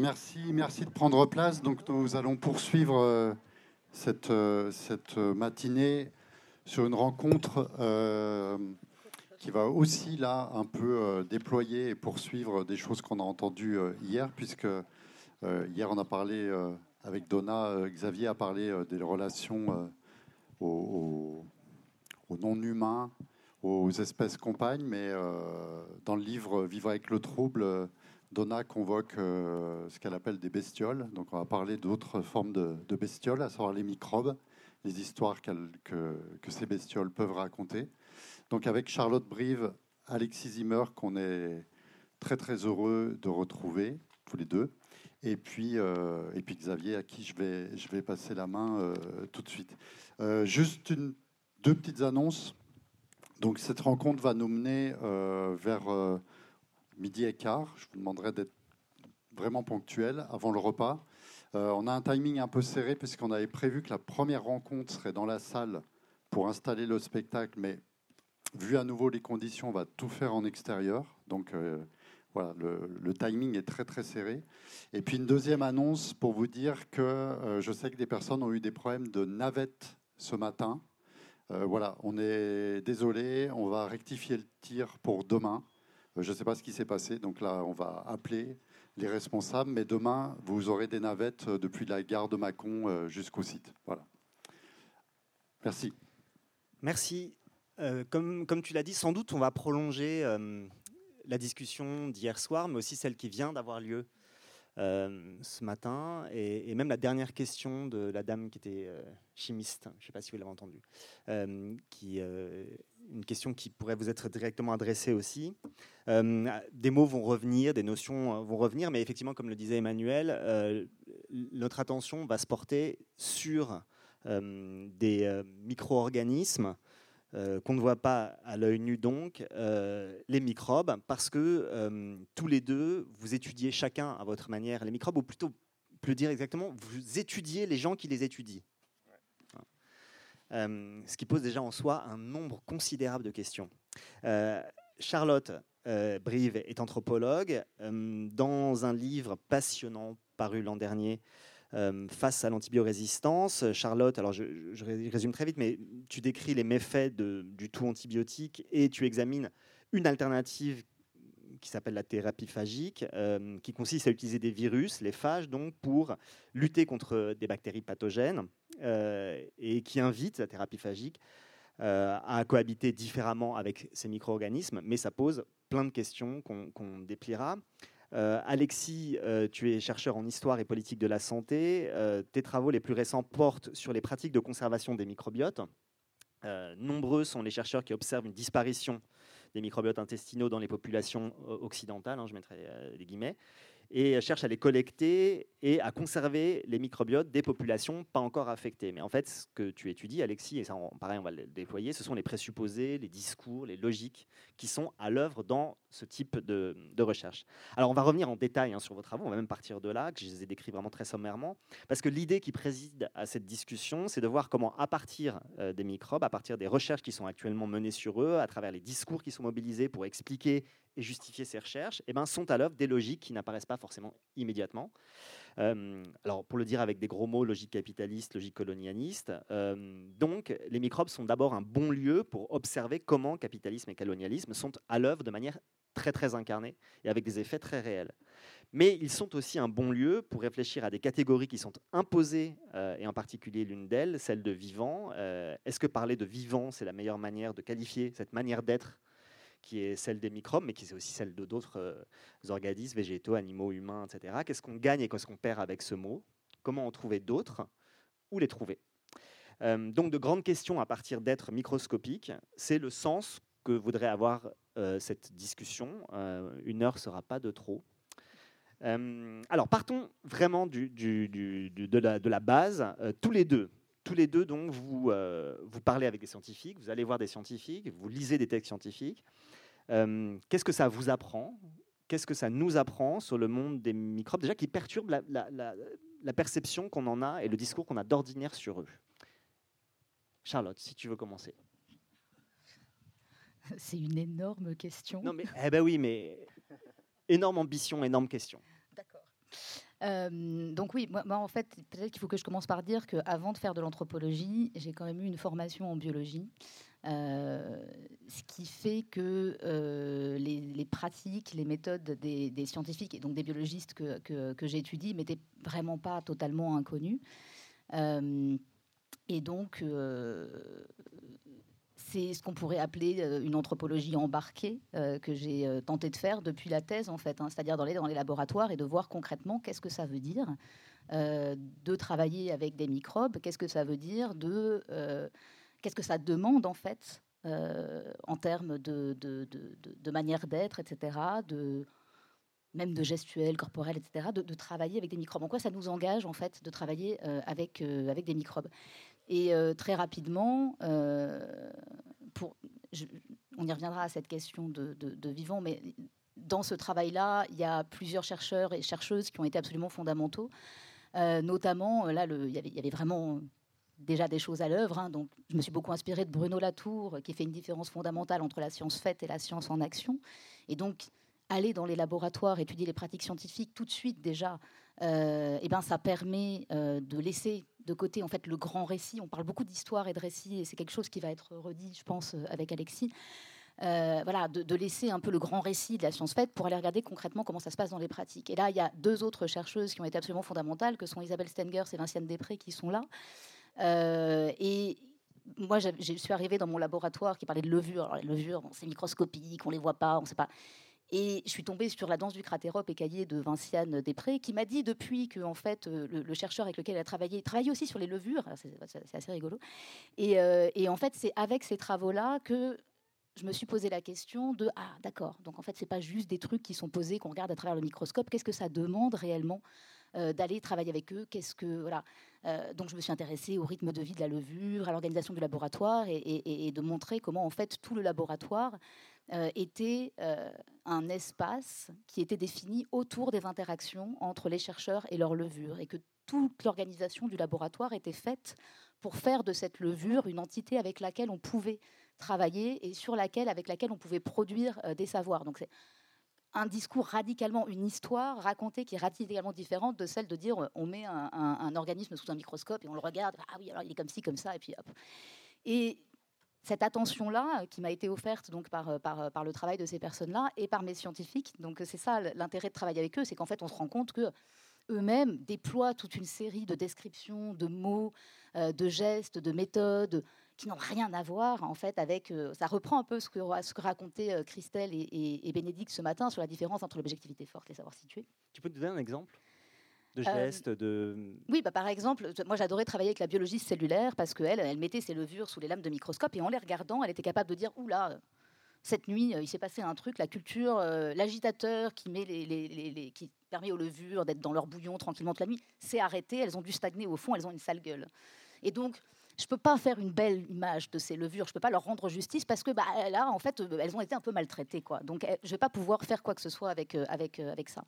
Merci, merci de prendre place. Donc, nous allons poursuivre euh, cette, euh, cette matinée sur une rencontre euh, qui va aussi là un peu déployer et poursuivre des choses qu'on a entendues hier, puisque hier on a parlé avec Donna, Xavier a parlé des relations aux, aux non-humains, aux espèces compagnes, mais dans le livre Vivre avec le trouble, Donna convoque euh, ce qu'elle appelle des bestioles. Donc, on va parler d'autres formes de, bestioles, à savoir les microbes, les histoires que, ces bestioles peuvent raconter. Donc, avec Charlotte Brive, Alexis Zimmer, qu'on est très très heureux de retrouver tous les deux, et puis, euh, et puis Xavier, à qui je vais, je vais passer la main euh, tout de suite. juste deux petites annonces. Donc, cette rencontre va nous mener vers midi et quart. Je vous demanderai d'être vraiment ponctuel avant le repas. Euh, on a un timing un peu serré puisqu'on avait prévu que la première rencontre serait dans la salle pour installer le spectacle, mais vu à nouveau les conditions, on va tout faire en extérieur. Donc euh, voilà, le, timing est très très serré. Et puis une deuxième annonce pour vous dire que euh, je sais que des personnes ont eu des problèmes de navette ce matin. voilà, on est désolé, on va rectifier le tir pour demain. Euh, je ne sais pas ce qui s'est passé, donc là, on va appeler les responsables, mais demain, vous aurez des navettes euh, depuis la gare de Mâcon euh, jusqu'au site. Voilà. Merci. Merci. comme, tu l'as dit, sans doute, on va prolonger la discussion d'hier soir, mais aussi celle qui vient d'avoir lieu ce matin, et, même la dernière question de la dame qui était chimiste, je ne sais pas si vous l'avez entendu, qui une question qui pourrait vous être directement adressée aussi. Euh, des mots vont revenir, des notions euh, vont revenir, mais effectivement, comme le disait Emmanuel, euh, notre attention va se porter sur des micro-organismes qu'on ne voit pas à l'œil nu, donc les microbes, parce que tous les deux, vous étudiez chacun à votre manière les microbes, ou plutôt, plus dire exactement, vous étudiez les gens qui les étudient. Euh, ce qui pose déjà en soi un nombre considérable de questions. Euh, Charlotte euh, Brive est anthropologue. dans un livre passionnant paru l'an dernier, face à l'antibiorésistance. Charlotte, alors je, résume très vite, mais tu décris les méfaits du tout antibiotique et tu examines une alternative qui s'appelle la thérapie phagique, qui consiste à utiliser des virus, les phages, donc, pour lutter contre des bactéries pathogènes. Euh, et qui invite la thérapie phagique euh, à cohabiter différemment avec ces micro-organismes, mais ça pose plein de questions qu'on dépliera. Euh, Alexis, tu es chercheur en histoire et politique de la santé. tes travaux les plus récents portent sur les pratiques de conservation des microbiotes. nombreux sont les chercheurs qui observent une disparition des microbiotes intestinaux dans les populations occidentales, hein, je mettrai des guillemets, et cherche à les collecter et à conserver les microbiotes des populations pas encore affectées. Mais en fait, ce que tu étudies, Alexis, et ça, pareil, on va le déployer, ce sont les présupposés, les discours, les logiques qui sont à l'œuvre dans ce type de, recherche. Alors, on va revenir en détail hein, sur vos travaux, on va même partir de là, que je les ai décrits vraiment très sommairement, parce que l'idée qui préside à cette discussion, c'est de voir comment, à partir euh, des microbes, à partir des recherches qui sont actuellement menées sur eux, à travers les discours qui sont mobilisés pour expliquer et justifier ces recherches, eh ben, sont à l'œuvre des logiques qui n'apparaissent pas forcément immédiatement. Euh, alors, pour le dire avec des gros mots, logique capitaliste, logique colonialiste. Euh, donc, les microbes sont d'abord un bon lieu pour observer comment capitalisme et colonialisme sont à l'œuvre de manière très très incarnée et avec des effets très réels. Mais ils sont aussi un bon lieu pour réfléchir à des catégories qui sont imposées, euh, et en particulier l'une d'elles, celle de vivant. Est-ce que parler de vivant, c'est la meilleure manière de qualifier cette manière d'être qui est celle des microbes, mais qui est aussi celle de d'autres euh, organismes, végétaux, animaux, humains, etc. Qu'est-ce qu'on gagne et qu'est-ce qu'on perd avec ce mot? Comment en trouver d'autres? Où les trouver? Euh, Donc de grandes questions à partir d'êtres microscopiques. C'est le sens que voudrait avoir euh, cette discussion. une heure ne sera pas de trop. alors partons vraiment de, la, base. tous les deux, tous les deux, donc, vous, vous parlez avec des scientifiques, vous allez voir des scientifiques, vous lisez des textes scientifiques. Euh, qu'est-ce que ça vous apprend? Qu'est-ce que ça nous apprend sur le monde des microbes, déjà qui perturbe la, perception qu'on en a et le discours qu'on a d'ordinaire sur eux? Charlotte, si tu veux commencer. C'est une énorme question. Non, mais, eh ben oui, mais énorme ambition, énorme question. Euh, donc oui, moi, en fait, peut-être qu'il faut que je commence par dire qu'avant de faire de l'anthropologie, j'ai quand même eu une formation en biologie. Euh, ce qui fait que euh, les, pratiques, les méthodes des, scientifiques et donc des biologistes que, que, que j'étudie m'étaient vraiment pas totalement inconnues. et donc, c'est ce qu'on pourrait appeler euh, une anthropologie embarquée euh, que j'ai euh, tenté de faire depuis la thèse, en fait, hein. c'est-à-dire d'aller dans les laboratoires et de voir concrètement qu'est-ce que ça veut dire de travailler avec des microbes, qu'est-ce que ça veut dire de qu'est-ce que ça demande en fait en termes de, manière d'être, etc., de même de gestuelle, corporelle, etc., de, travailler avec des microbes. En quoi ça nous engage en fait de travailler avec, avec des microbes? Et euh, très rapidement, euh, on y reviendra à cette question de, vivant, mais dans ce travail-là, il y a plusieurs chercheurs et chercheuses qui ont été absolument fondamentaux. Euh, notamment, là, il, y avait, vraiment déjà des choses à l'œuvre. Hein. donc, je me suis beaucoup inspirée de Bruno Latour, qui fait une différence fondamentale entre la science faite et la science en action. Et donc, aller dans les laboratoires, étudier les pratiques scientifiques tout de suite déjà, euh, eh ben, ça permet de laisser de côté en fait le grand récit. On parle beaucoup d'histoire et de récit, et c'est quelque chose qui va être redit, je pense, euh, avec Alexis. Euh, voilà, de, laisser un peu le grand récit de la science faite pour aller regarder concrètement comment ça se passe dans les pratiques. Et là, il y a deux autres chercheuses qui ont été absolument fondamentales, que sont Isabelle Stengers et Vinciane Després, qui sont là. Euh, et moi, je suis arrivée dans mon laboratoire qui parlait de levures. Alors, les levures, c'est microscopique, on les voit pas, on sait pas. Et je suis tombée sur la danse du cratérope écaillé de Vinciane Després, qui m'a dit depuis que en fait, euh, le, chercheur avec lequel elle a travaillé, travaillait aussi sur les levures, c'est assez rigolo. Euh, et, en fait, c'est avec ces travaux-là que je me suis posé la question de ah d'accord donc en fait c'est pas juste des trucs qui sont posés qu'on regarde à travers le microscope. Qu'est-ce que ça demande réellement euh, d'aller travailler avec eux? Qu'est-ce que voilà. Donc je me suis intéressée au rythme de vie de la levure à l'organisation du laboratoire et, de montrer comment en fait tout le laboratoire euh, était euh, un espace qui était défini autour des interactions entre les chercheurs et leur levure, et que toute l'organisation du laboratoire était faite pour faire de cette levure une entité avec laquelle on pouvait travailler et sur laquelle, avec laquelle on pouvait produire euh, des savoirs. Donc c'est un discours radicalement, une histoire racontée qui est radicalement différente de celle de dire on met un, un organisme sous un microscope et on le regarde, ah oui, alors il est comme ci, comme ça, et puis hop. Et cette attention-là euh, qui m'a été offerte donc par, euh, euh, par, le travail de ces personnes-là et par mes scientifiques. Donc c'est ça l'intérêt de travailler avec eux, c'est qu'en fait on se rend compte que eux-mêmes déploient toute une série de descriptions, de mots, de gestes, de méthodes qui n'ont rien à voir en fait avec. ça reprend un peu ce que, ce racontaient Christelle et, Bénédicte ce matin sur la différence entre l'objectivité forte et savoir situé. Tu peux te donner un exemple? De euh, gestes, de... Oui, bah, par exemple, moi j'adorais travailler avec la biologie cellulaire parce qu'elle, elle mettait ses levures sous les lames de microscope et en les regardant, elle était capable de dire, oula, cette nuit, euh, il s'est passé un truc, la culture, euh, l'agitateur qui, met les, les, qui permet aux levures d'être dans leur bouillon tranquillement toute la nuit, s'est arrêté, elles ont dû stagner au fond, elles ont une sale gueule. Et donc, je ne peux pas faire une belle image de ces levures, je ne peux pas leur rendre justice parce que bah, là, en fait, elles ont été un peu maltraitées. Quoi. Donc, je ne vais pas pouvoir faire quoi que ce soit avec, avec, avec ça.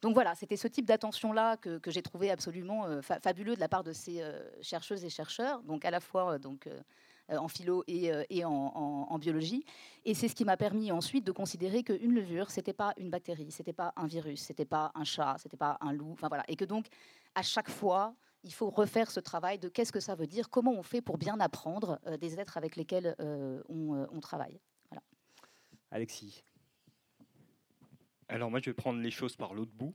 Donc voilà, c'était ce type d'attention-là que, j'ai trouvé absolument euh, fabuleux de la part de ces euh, chercheuses et chercheurs, donc à la fois euh, donc, en philo et, en, biologie. Et c'est ce qui m'a permis ensuite de considérer qu'une levure, c'était pas une bactérie, c'était pas un virus, c'était pas un chat, c'était pas un loup, voilà. Et que donc, à chaque fois, il faut refaire ce travail de qu'est-ce que ça veut dire, comment on fait pour bien apprendre des êtres avec lesquels on, travaille. Alexis. Alors moi, je vais prendre les choses par l'autre bout,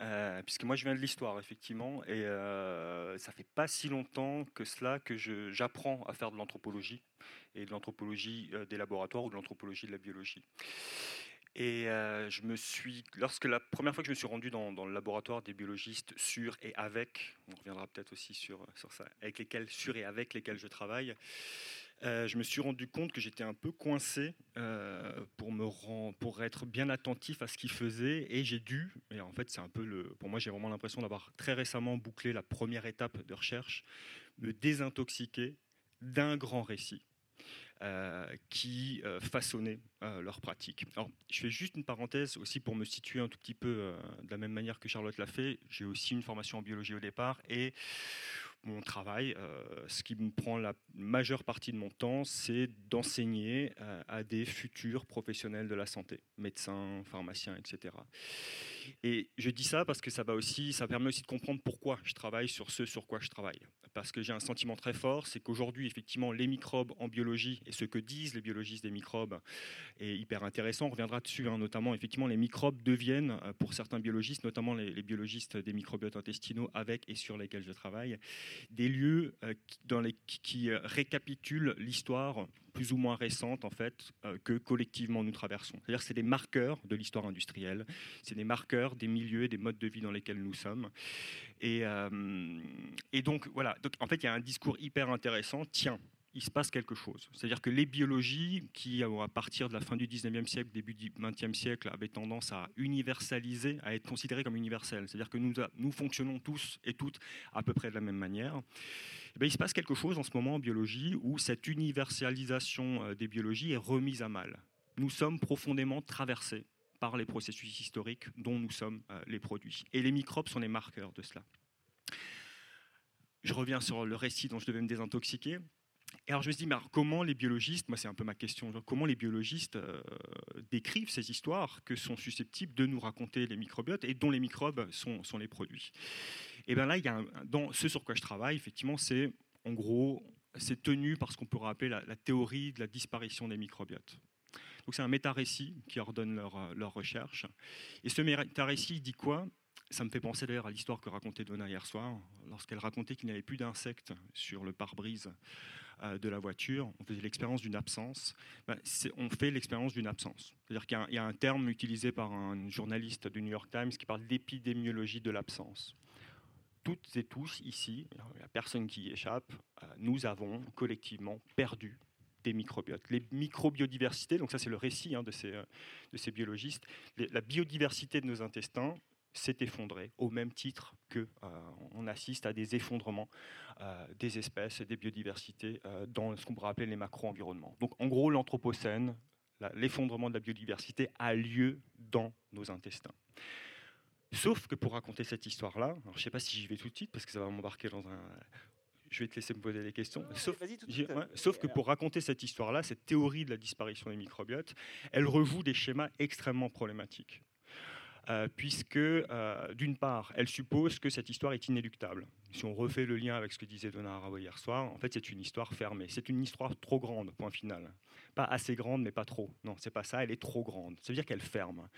euh, puisque moi, je viens de l'histoire, effectivement, et euh, ça fait pas si longtemps que cela que j'apprends à faire de l'anthropologie, et de l'anthropologie euh, des laboratoires ou de l'anthropologie de la biologie. Et je me suis, lorsque la première fois que je me suis rendu dans, le laboratoire des biologistes sur et avec, on reviendra peut-être aussi sur, sur ça, avec lesquels, sur et avec lesquels je travaille, je me suis rendu compte que j'étais un peu coincé euh, pour, être bien attentif à ce qu'il faisait et j'ai dû, et en fait c'est un peu le, pour moi j'ai vraiment l'impression d'avoir très récemment bouclé la première étape de recherche, me désintoxiquer d'un grand récit. Euh, qui façonnait leur pratique. Alors, je fais juste une parenthèse aussi pour me situer un tout petit peu de la même manière que Charlotte l'a fait. J'ai aussi une formation en biologie au départ et mon travail, euh, ce qui me prend la majeure partie de mon temps, c'est d'enseigner euh, à des futurs professionnels de la santé, médecins, pharmaciens, etc. Et je dis ça parce que ça permet aussi de comprendre pourquoi je travaille sur ce sur quoi je travaille. Parce que j'ai un sentiment très fort, c'est qu'aujourd'hui, effectivement, les microbes en biologie et ce que disent les biologistes des microbes est hyper intéressant. On reviendra dessus, hein, notamment, effectivement, les microbes deviennent, euh, pour certains biologistes, notamment les, biologistes des microbiotes intestinaux avec et sur lesquels je travaille, des lieux euh, qui, euh, récapitulent l'histoire plus ou moins récente en fait que collectivement nous traversons. C'est-à-dire c'est des marqueurs de l'histoire industrielle, c'est des marqueurs des milieux et des modes de vie dans lesquels nous sommes. Et, donc voilà, en fait il y a un discours hyper intéressant. Tiens, il se passe quelque chose. C'est-à-dire que les biologies, qui à partir de la fin du 19e siècle, début du 20e siècle, avaient tendance à universaliser, à être considérées comme universelles, c'est-à-dire que nous, nous fonctionnons tous et toutes à peu près de la même manière, eh il se passe quelque chose en ce moment en biologie où cette universalisation euh, des biologies est remise à mal. Nous sommes profondément traversés par les processus historiques dont nous sommes euh, les produits. Et les microbes sont les marqueurs de cela. Je reviens sur le récit dont je devais me désintoxiquer. Et alors je me suis dit, comment les biologistes, moi c'est un peu ma question, comment les biologistes euh, décrivent ces histoires que sont susceptibles de nous raconter les microbiotes et dont les microbes sont, les produits? Et bien là, dans ce sur quoi je travaille, effectivement, c'est en gros, c'est tenu par ce qu'on pourrait appeler la, théorie de la disparition des microbiotes. Donc c'est un méta-récit qui ordonne leur, leur recherche. Et ce méta-récit dit quoi? Ça me fait penser d'ailleurs à l'histoire que racontait Donna hier soir, lorsqu'elle racontait qu'il n'y avait plus d'insectes sur le pare-brise euh, de la voiture, on faisait l'expérience d'une absence. Ben, on fait l'expérience d'une absence. C'est-à-dire qu'il y, a un terme utilisé par un journaliste du New York Times qui parle d'épidémiologie de l'absence. Toutes et tous ici, il n'y a personne qui y échappe, euh, nous avons collectivement perdu des microbiotes. Les microbiodiversités, donc ça c'est le récit hein, euh, de ces biologistes, la biodiversité de nos intestins s'est effondré au même titre que euh, on assiste à des effondrements euh, des espèces et des biodiversités euh, dans ce qu'on pourrait appeler les macro-environnements. Donc en gros, l'Anthropocène, l'effondrement de la biodiversité a lieu dans nos intestins. Sauf que pour raconter cette histoire-là, je ne sais pas si j'y vais tout de suite parce que ça va m'embarquer dans un. Je vais te laisser me poser des questions. sauf, sauf que pour raconter cette histoire-là, cette théorie de la disparition des microbiotes, elle rejoue des schémas extrêmement problématiques. Euh, puisque, euh, d'une part, elle suppose que cette histoire est inéluctable. Si on refait le lien avec ce que disait Donna Haraway hier soir, en fait, c'est une histoire fermée. C'est une histoire trop grande, point final. Pas assez grande, mais pas trop. Non, c'est pas ça, elle est trop grande. Ça veut dire qu'elle ferme.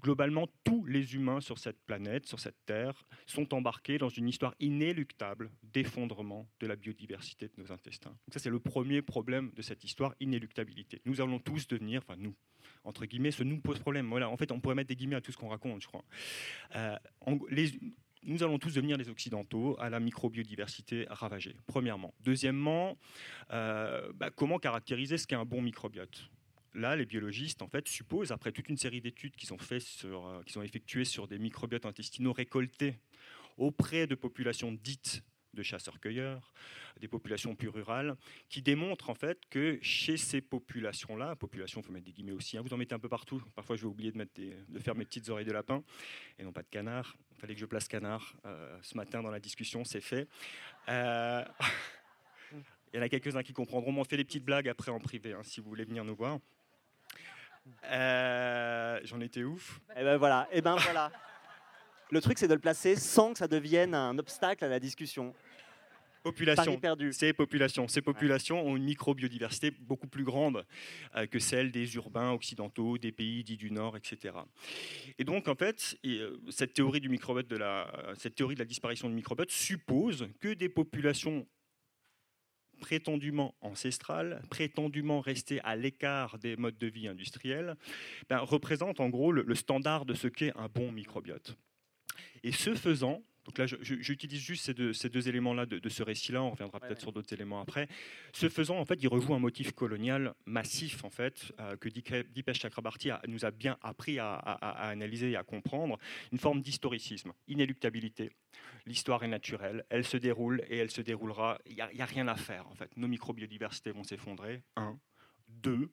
Globalement, tous les humains sur cette planète, sur cette Terre, sont embarqués dans une histoire inéluctable d'effondrement de la biodiversité de nos intestins. Donc ça, c'est le premier problème de cette histoire, inéluctabilité. Nous allons tous devenir, enfin nous, entre guillemets, ce nous pose problème. En fait, on pourrait mettre des guillemets à tout ce qu'on raconte, je crois. Euh, nous allons tous devenir les Occidentaux à la microbiodiversité ravagée, premièrement. Deuxièmement, euh, bah, comment caractériser ce qu'est un bon microbiote? Là, les biologistes, en fait, supposent, après toute une série d'études qu'ils ont, euh, ont effectuées sur des microbiotes intestinaux récoltés auprès de populations dites de chasseurs-cueilleurs, des populations plus rurales, qui démontrent en fait que chez ces populations-là, population, il faut mettre des guillemets aussi, hein, vous en mettez un peu partout, parfois je vais oublier de, mettre de faire mes petites oreilles de lapin, et non pas de canard, il fallait que je place canard euh, ce matin dans la discussion, c'est fait. Euh, il y en a quelques-uns qui comprendront, mais on fait des petites blagues après en privé, hein, si vous voulez venir nous voir. Euh, j'en étais ouf. Et eh ben voilà, et eh ben voilà. Le truc, c'est de le placer sans que ça devienne un obstacle à la discussion. Population, ces populations, ces populations ont une microbiodiversité beaucoup plus grande euh, que celle des urbains occidentaux, des pays dits du Nord, etc. Et donc, en fait, euh, cette théorie du microbiote, de la, cette théorie de la disparition du microbiote suppose que des populations prétendument ancestrales, prétendument restées à l'écart des modes de vie industriels, ben, représentent en gros le standard de ce qu'est un bon microbiote. Et ce faisant, donc là, j'utilise juste ces deux, ces deux éléments-là de, ce récit-là. On reviendra peut-être sur d'autres éléments après. Ce faisant, en fait, il rejoue un motif colonial massif, en fait, euh, que Dipesh Chakrabarti nous a bien appris à, analyser et à comprendre. Une forme d'historicisme, inéluctabilité. L'histoire est naturelle, elle se déroule et elle se déroulera. Il n'y a, rien à faire, en fait. Nos microbiodiversités vont s'effondrer. Un, deux.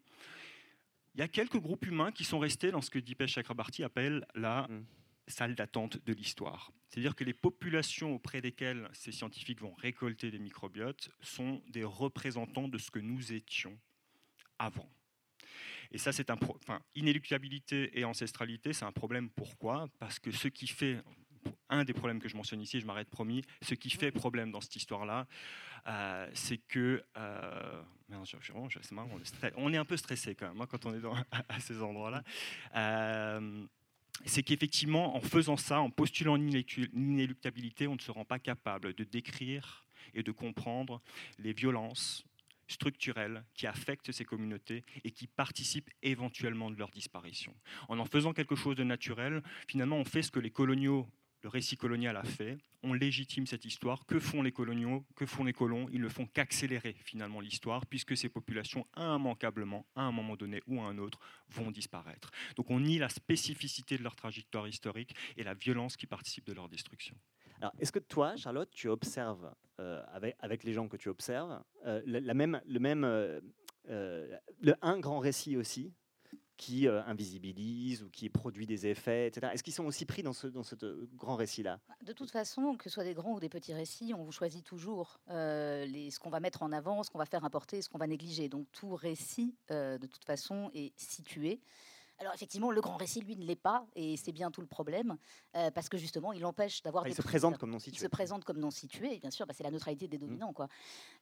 Il y a quelques groupes humains qui sont restés dans ce que Dipesh Chakrabarti appelle la mm salle d'attente de l'histoire. C'est-à-dire que les populations auprès desquelles ces scientifiques vont récolter des microbiotes sont des représentants de ce que nous étions avant. Et ça, c'est un enfin, inéluctabilité et ancestralité, c'est un problème. Pourquoi? Parce que ce qui fait un des problèmes que je mentionne ici, je m'arrête promis, ce qui fait problème dans cette histoire-là, euh, c'est que euh, on est un peu stressé quand même hein, quand on est dans, à ces endroits-là. Euh, c'est qu'effectivement, en faisant ça, en postulant l'inéluctabilité, on ne se rend pas capable de décrire et de comprendre les violences structurelles qui affectent ces communautés et qui participent éventuellement de leur disparition. En en faisant quelque chose de naturel, finalement, on fait ce que les coloniaux le récit colonial a fait. On légitime cette histoire. Que font les coloniaux? Que font les colons? Ils ne font qu'accélérer finalement l'histoire, puisque ces populations, immanquablement, à un moment donné ou à un autre, vont disparaître. Donc on nie la spécificité de leur trajectoire historique et la violence qui participe de leur destruction. Alors, est-ce que toi, Charlotte, tu observes, euh, avec, les gens que tu observes, euh, même, le même, euh, le, un grand récit aussi? Qui euh, invisibilise ou qui produit des effets, etc. Est-ce qu'ils sont aussi pris dans ce, dans ce grand récit-là? Bah, De toute façon, que ce soit des grands ou des petits récits, on vous choisit toujours euh, les, ce qu'on va mettre en avant, ce qu'on va faire importer, ce qu'on va négliger. Donc tout récit, euh, de toute façon, est situé. Alors effectivement, le grand récit, lui, ne l'est pas, et c'est bien tout le problème, euh, parce que justement, il empêche d'avoir ah, Il se présente comme non situé. Il se présente comme non situé, bien sûr, bah, c'est la neutralité des mmh. dominants, quoi.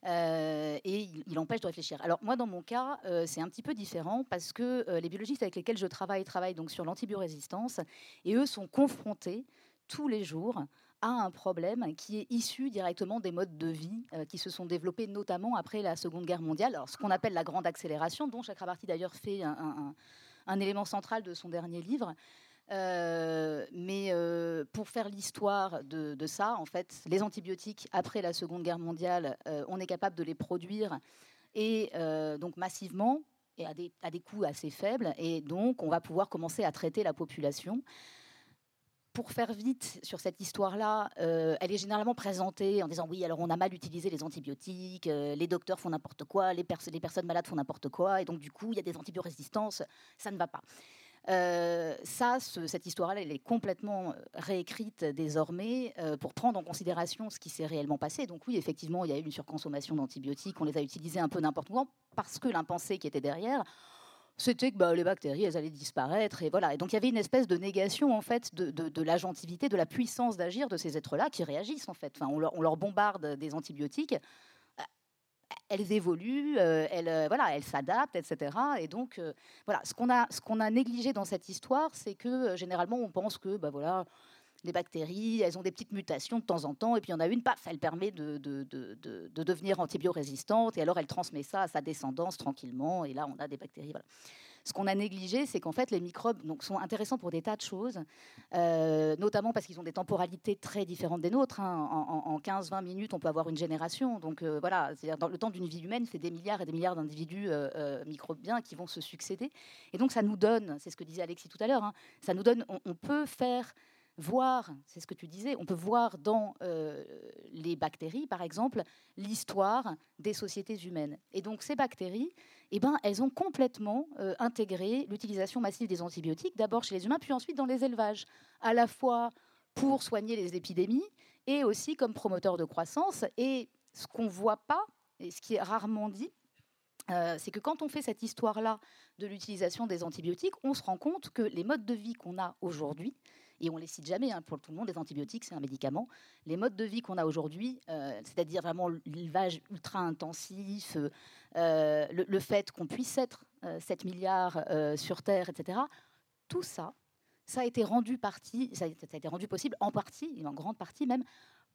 Euh, et il, empêche de réfléchir. Alors moi, dans mon cas, euh, c'est un petit peu différent, parce que les biologistes avec lesquels je travaille travaillent donc sur l'antibiorésistance, et eux sont confrontés tous les jours à un problème qui est issu directement des modes de vie qui se sont développés notamment après la Seconde Guerre mondiale. Alors, ce qu'on appelle la grande accélération, dont Chakrabarty d'ailleurs fait un, un élément central de son dernier livre. Euh, mais euh, pour faire l'histoire de, ça, en fait, les antibiotiques, après la Seconde Guerre mondiale, euh, on est capable de les produire et donc massivement et à des, à des coûts assez faibles. Et donc, on va pouvoir commencer à traiter la population pour faire vite sur cette histoire-là, euh, elle est généralement présentée en disant oui, alors on a mal utilisé les antibiotiques, euh, les docteurs font n'importe quoi, les, personnes malades font n'importe quoi, et donc du coup, il y a des antibiorésistances, ça ne va pas. Euh, ça, cette histoire-là, elle est complètement réécrite désormais pour prendre en considération ce qui s'est réellement passé. Donc oui, effectivement, il y a eu une surconsommation d'antibiotiques, on les a utilisés un peu n'importe où, parce que l'impensé qui était derrière, c'était que bah, les bactéries, elles allaient disparaître. Et voilà. Et donc il y avait une espèce de négation en fait de, de, l'agentivité, de la puissance d'agir de ces êtres-là qui réagissent en fait. Enfin, on, leur, bombarde des antibiotiques, euh, elles évoluent, euh, elles, euh, voilà, elles s'adaptent, etc. Et donc voilà, ce qu'on a, qu'on a négligé dans cette histoire, c'est que généralement on pense que bah voilà les bactéries, elles ont des petites mutations de temps en temps, et puis il y en a une, paf, elle permet de, de, de, de devenir antibiorésistante, et alors elle transmet ça à sa descendance tranquillement, et là on a des bactéries. Voilà. Ce qu'on a négligé, c'est qu'en fait les microbes sont intéressants pour des tas de choses, euh, notamment parce qu'ils ont des temporalités très différentes des nôtres. Hein. En, 15-20 minutes, on peut avoir une génération. Donc euh, voilà, dans le temps d'une vie humaine, c'est des milliards et des milliards d'individus euh, microbiens qui vont se succéder. Et donc ça nous donne, c'est ce que disait Alexis tout à l'heure, hein, ça nous donne, on peut faire voir, c'est ce que tu disais, on peut voir dans euh, les bactéries, par exemple, l'histoire des sociétés humaines. Et donc ces bactéries, eh ben, elles ont complètement euh, intégré l'utilisation massive des antibiotiques, d'abord chez les humains, puis ensuite dans les élevages, à la fois pour soigner les épidémies et aussi comme promoteur de croissance. Et ce qu'on ne voit pas, et ce qui est rarement dit, euh, c'est que quand on fait cette histoire-là de l'utilisation des antibiotiques, on se rend compte que les modes de vie qu'on a aujourd'hui, et on les cite jamais hein, pour tout le monde, les antibiotiques, c'est un médicament. Les modes de vie qu'on a aujourd'hui, euh, c'est-à-dire vraiment l'élevage ultra intensif, euh, euh, le, fait qu'on puisse être 7 milliards sur Terre, etc., tout ça, ça a été rendu possible en partie, et en grande partie même,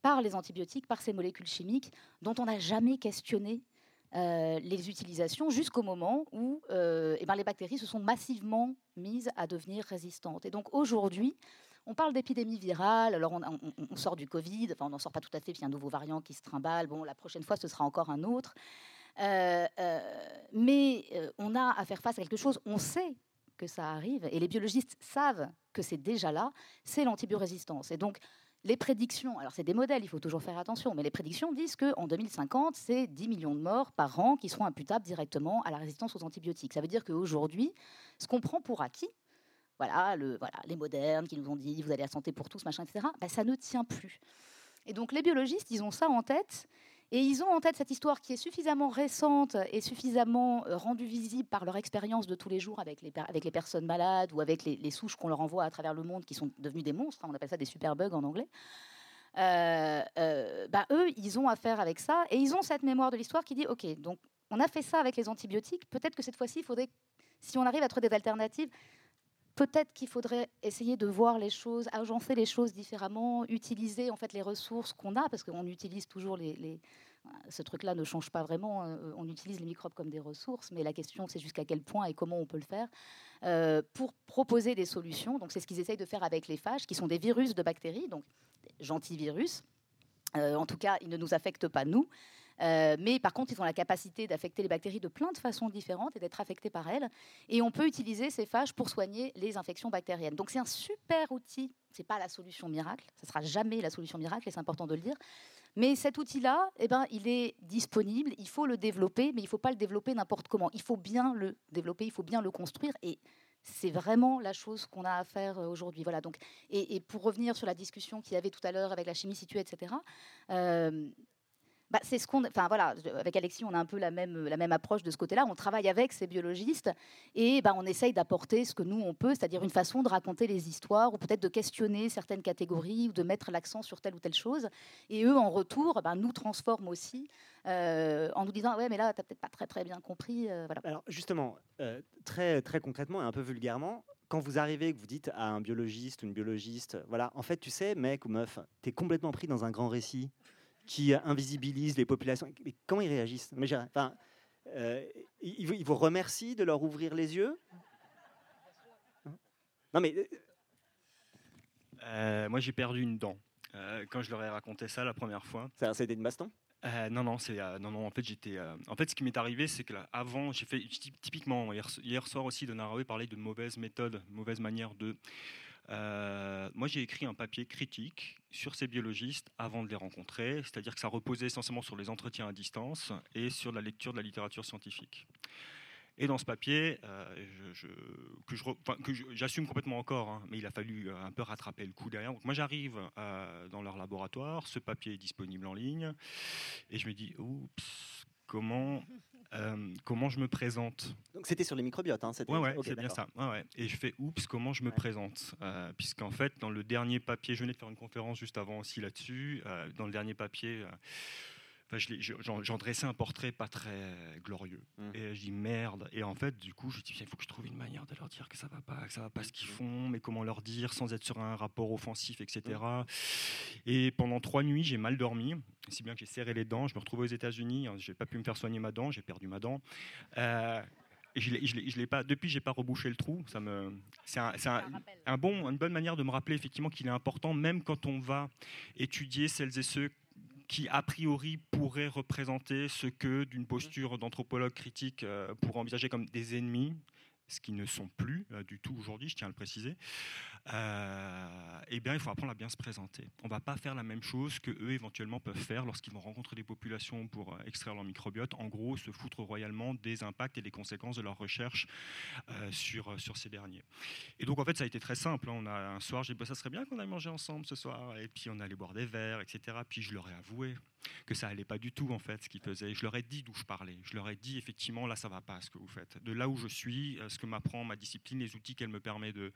par les antibiotiques, par ces molécules chimiques dont on n'a jamais questionné les utilisations jusqu'au moment où eh ben, les bactéries se sont massivement mises à devenir résistantes. Et donc aujourd'hui, on parle d'épidémie virale, alors on, sort du Covid, enfin on n'en sort pas tout à fait, puis il y a un nouveau variant qui se trimballe, bon, la prochaine fois ce sera encore un autre. Euh, euh, mais euh, on a à faire face à quelque chose, on sait que ça arrive, et les biologistes savent que c'est déjà là, c'est l'antibiorésistance. Et donc, les prédictions, alors c'est des modèles, il faut toujours faire attention, mais les prédictions disent qu'en 2050, c'est 10 millions de morts par an qui seront imputables directement à la résistance aux antibiotiques. Ça veut dire qu'aujourd'hui, ce qu'on prend pour acquis, voilà, le, voilà, les modernes qui nous ont dit vous allez à santé pour tous, machin, etc. Bah, ça ne tient plus. Et donc les biologistes, ils ont ça en tête. Et ils ont en tête cette histoire qui est suffisamment récente et suffisamment euh, rendue visible par leur expérience de tous les jours avec les, avec les personnes malades ou avec les, souches qu'on leur envoie à travers le monde qui sont devenues des monstres. Hein, on appelle ça des superbugs en anglais. Euh, euh, bah, eux, ils ont affaire avec ça et ils ont cette mémoire de l'histoire qui dit ok, donc on a fait ça avec les antibiotiques. Peut-être que cette fois-ci, il faudrait, si on arrive à trouver des alternatives, peut-être qu'il faudrait essayer de voir les choses, agencer les choses différemment, utiliser en fait les ressources qu'on a, parce qu'on utilise toujours les, ce truc-là ne change pas vraiment. Hein, on utilise les microbes comme des ressources, mais la question c'est jusqu'à quel point et comment on peut le faire euh, pour proposer des solutions. Donc c'est ce qu'ils essayent de faire avec les phages, qui sont des virus de bactéries, donc gentils virus. Euh, en tout cas, ils ne nous affectent pas nous. Euh, mais par contre, ils ont la capacité d'affecter les bactéries de plein de façons différentes et d'être affectés par elles. Et on peut utiliser ces phages pour soigner les infections bactériennes. Donc c'est un super outil. Ce n'est pas la solution miracle. Ce ne sera jamais la solution miracle, et c'est important de le dire. Mais cet outil-là, eh ben, il est disponible, il faut le développer, mais il ne faut pas le développer n'importe comment. Il faut bien le développer, il faut bien le construire. Et c'est vraiment la chose qu'on a à faire euh, aujourd'hui. Voilà, donc, et, pour revenir sur la discussion qu'il y avait tout à l'heure avec la chimie située, etc., bah, c'est ce qu'on, enfin voilà, avec Alexis, on a un peu la même, la même approche de ce côté-là. On travaille avec ces biologistes et bah, on essaye d'apporter ce que nous on peut, c'est-à-dire une façon de raconter les histoires ou peut-être de questionner certaines catégories ou de mettre l'accent sur telle ou telle chose. Et eux, en retour, bah, nous transforment aussi euh, en nous disant ouais, mais là, tu n'as peut-être pas très très bien compris. Euh, voilà. Alors justement, euh, très très concrètement et un peu vulgairement, quand vous arrivez que vous dites à un biologiste ou une biologiste, voilà, en fait, tu sais, mec ou meuf, tu es complètement pris dans un grand récit qui invisibilisent les populations. Mais comment ils réagissent? Mais enfin, euh, ils, vous remercient de leur ouvrir les yeux? Non, mais. Euh, euh, moi, j'ai perdu une dent quand je leur ai raconté ça la première fois. Ça a été une baston non, non, c'est non, non. En fait, j'étais. en fait, ce qui m'est arrivé, c'est que là, avant, j'ai fait typiquement hier, hier, soir aussi, de Narawe parlait de mauvaise méthode, mauvaise manière de. Euh, moi, j'ai écrit un papier critique sur ces biologistes avant de les rencontrer, c'est-à-dire que ça reposait essentiellement sur les entretiens à distance et sur la lecture de la littérature scientifique. Et dans ce papier, euh, que j'assume complètement encore, hein, mais il a fallu euh, un peu rattraper le coup derrière. Donc moi, j'arrive dans leur laboratoire, ce papier est disponible en ligne, et je me dis, oups, comment euh, comment je me présente. Donc c'était sur les microbiotes, hein, Oui, ouais, c'est bien ça. Ouais, Et je fais oups, comment je me présente euh, Puisqu'en fait, dans le dernier papier, je venais de faire une conférence juste avant aussi là-dessus. Euh, dans le dernier papier, j'en dressais un portrait pas très glorieux. Mmh. Et je dis merde. Et en fait, du coup, je dis il faut que je trouve une manière de leur dire que ça va pas, que ça va pas ce qu'ils mmh. font, mais comment leur dire sans être sur un rapport offensif, etc. Mmh. Et pendant trois nuits, j'ai mal dormi, si bien que j'ai serré les dents. Je me retrouve aux États-Unis, hein, j'ai pas pu me faire soigner ma dent, j'ai perdu ma dent. Euh, et je je l'ai pas. Depuis, j'ai pas rebouché le trou. Ça me, c'est un, un, bon, une bonne manière de me rappeler effectivement qu'il est important, même quand on va étudier celles et ceux qui a priori pourraient représenter ce que d'une posture d'anthropologue critique euh, pourrait envisager comme des ennemis, ce qui ne sont plus euh, du tout aujourd'hui, je tiens à le préciser, euh, eh bien, il faut apprendre à bien se présenter. On ne va pas faire la même chose que eux éventuellement peuvent faire lorsqu'ils vont rencontrer des populations pour euh, extraire leur microbiote. En gros, se foutre royalement des impacts et des conséquences de leur recherche sur, sur ces derniers. Et donc, en fait, ça a été très simple. Hein. On a un soir, j'ai dit, bah, ça serait bien qu'on aille manger ensemble ce soir. Et puis, on allait boire des verres, etc. Puis, je leur ai avoué que ça allait pas du tout en fait ce qu'ils faisaient. Je leur ai dit d'où je parlais. Je leur ai dit effectivement là ça va pas ce que vous faites. De là où je suis, ce que m'apprend ma discipline, les outils qu'elle me permet de,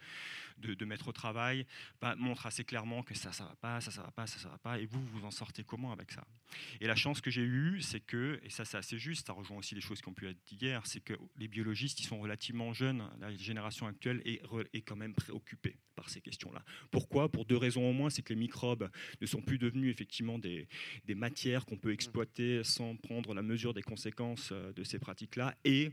de, mettre au travail, bah, montre assez clairement que ça ça va pas, ça ça va pas, ça ça va pas. Et vous vous en sortez comment avec ça? Et la chance que j'ai eue, c'est que et ça c'est assez juste, ça rejoint aussi les choses qui ont pu être dites hier, c'est que les biologistes ils sont relativement jeunes, la génération actuelle est, est quand même préoccupée par ces questions-là. Pourquoi? Pour deux raisons au moins, c'est que les microbes ne sont plus devenus effectivement des, des matières qu'on peut exploiter sans prendre la mesure des conséquences euh, de ces pratiques-là et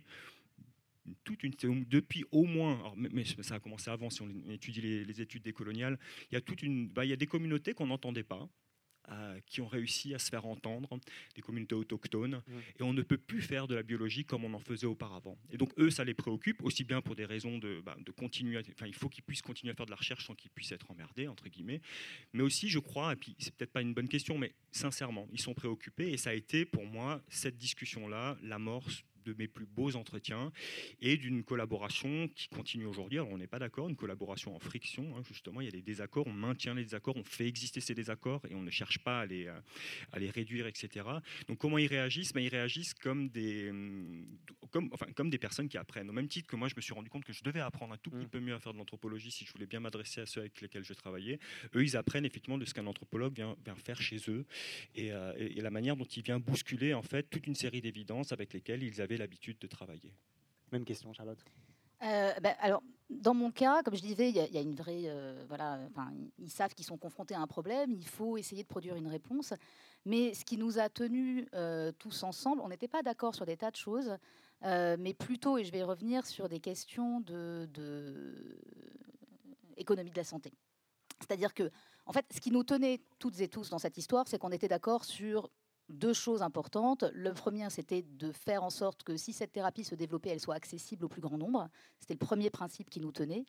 toute une, depuis au moins, ça a commencé avant si on étudie les, études décoloniales, il y a, toute une, bah, il y a des communautés qu'on n'entendait pas, qui ont réussi à se faire entendre, des communautés autochtones, mmh. et on ne peut plus faire de la biologie comme on en faisait auparavant. Et donc eux, ça les préoccupe, aussi bien pour des raisons de, bah, de continuer, enfin il faut qu'ils puissent continuer à faire de la recherche sans qu'ils puissent être emmerdés, entre guillemets, mais aussi je crois, et puis c'est peut-être pas une bonne question, mais sincèrement, ils sont préoccupés, et ça a été pour moi, cette discussion-là, l'amorce de mes plus beaux entretiens et d'une collaboration qui continue aujourd'hui. Alors on n'est pas d'accord, une collaboration en friction, hein, justement, il y a des désaccords, on maintient les désaccords, on fait exister ces désaccords et on ne cherche pas à les, à les réduire, etc. Donc comment ils réagissent? Ben, Ils réagissent comme des, comme, enfin, comme des personnes qui apprennent. Au même titre que moi, je me suis rendu compte que je devais apprendre un tout petit mmh. peu mieux à faire de l'anthropologie si je voulais bien m'adresser à ceux avec lesquels je travaillais. Eux, ils apprennent effectivement de ce qu'un anthropologue vient, faire chez eux euh, et, la manière dont il vient bousculer en fait toute une série d'évidences avec lesquelles ils avaient l'habitude de travailler. Même question, Charlotte. Euh, ben, alors, dans mon cas, comme je disais, il y, a une vraie, euh, voilà, ils savent qu'ils sont confrontés à un problème, il faut essayer de produire une réponse. Mais ce qui nous a tenus tous ensemble, on n'était pas d'accord sur des tas de choses, mais plutôt, et je vais revenir sur des questions de, de économie de la santé. C'est-à-dire que, en fait, ce qui nous tenait toutes et tous dans cette histoire, c'est qu'on était d'accord sur deux choses importantes. Le premier, c'était de faire en sorte que si cette thérapie se développait, elle soit accessible au plus grand nombre. C'était le premier principe qui nous tenait.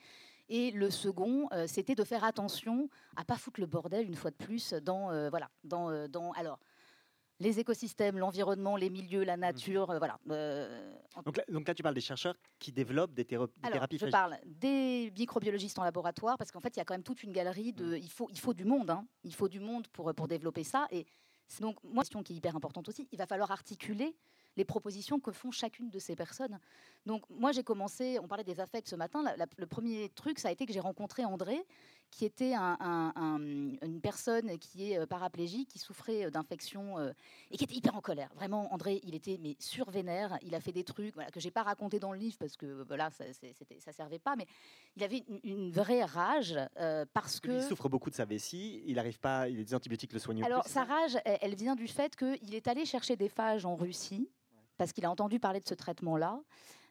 Et le second, euh, c'était de faire attention à pas foutre le bordel une fois de plus dans euh, voilà dans, euh, dans alors les écosystèmes, l'environnement, les milieux, la nature, voilà. Donc, là, tu parles des chercheurs qui développent des, Alors, thérapies. Je parle des microbiologistes en laboratoire parce qu'en fait, il y a quand même toute une galerie de. Mmh. Il faut, il faut du monde, hein. il faut du monde pour pour développer ça. Et donc, moi, question qui est hyper importante aussi, il va falloir articuler les propositions que font chacune de ces personnes. Donc moi j'ai commencé, on parlait des affects ce matin, le premier truc ça a été que j'ai rencontré André, qui était une personne qui est euh, paraplégique, qui souffrait euh, d'infection euh, et qui était hyper en colère. Vraiment André, il était mais survénère, il a fait des trucs voilà, que j'ai pas raconté dans le livre parce que voilà ça, ça servait pas, mais il avait une, vraie rage parce que... Il souffre beaucoup de sa vessie, il arrive pas, il a des antibiotiques le soignent Alors sa rage, elle vient du fait qu'il est allé chercher des phages en Russie parce qu'il a entendu parler de ce traitement-là.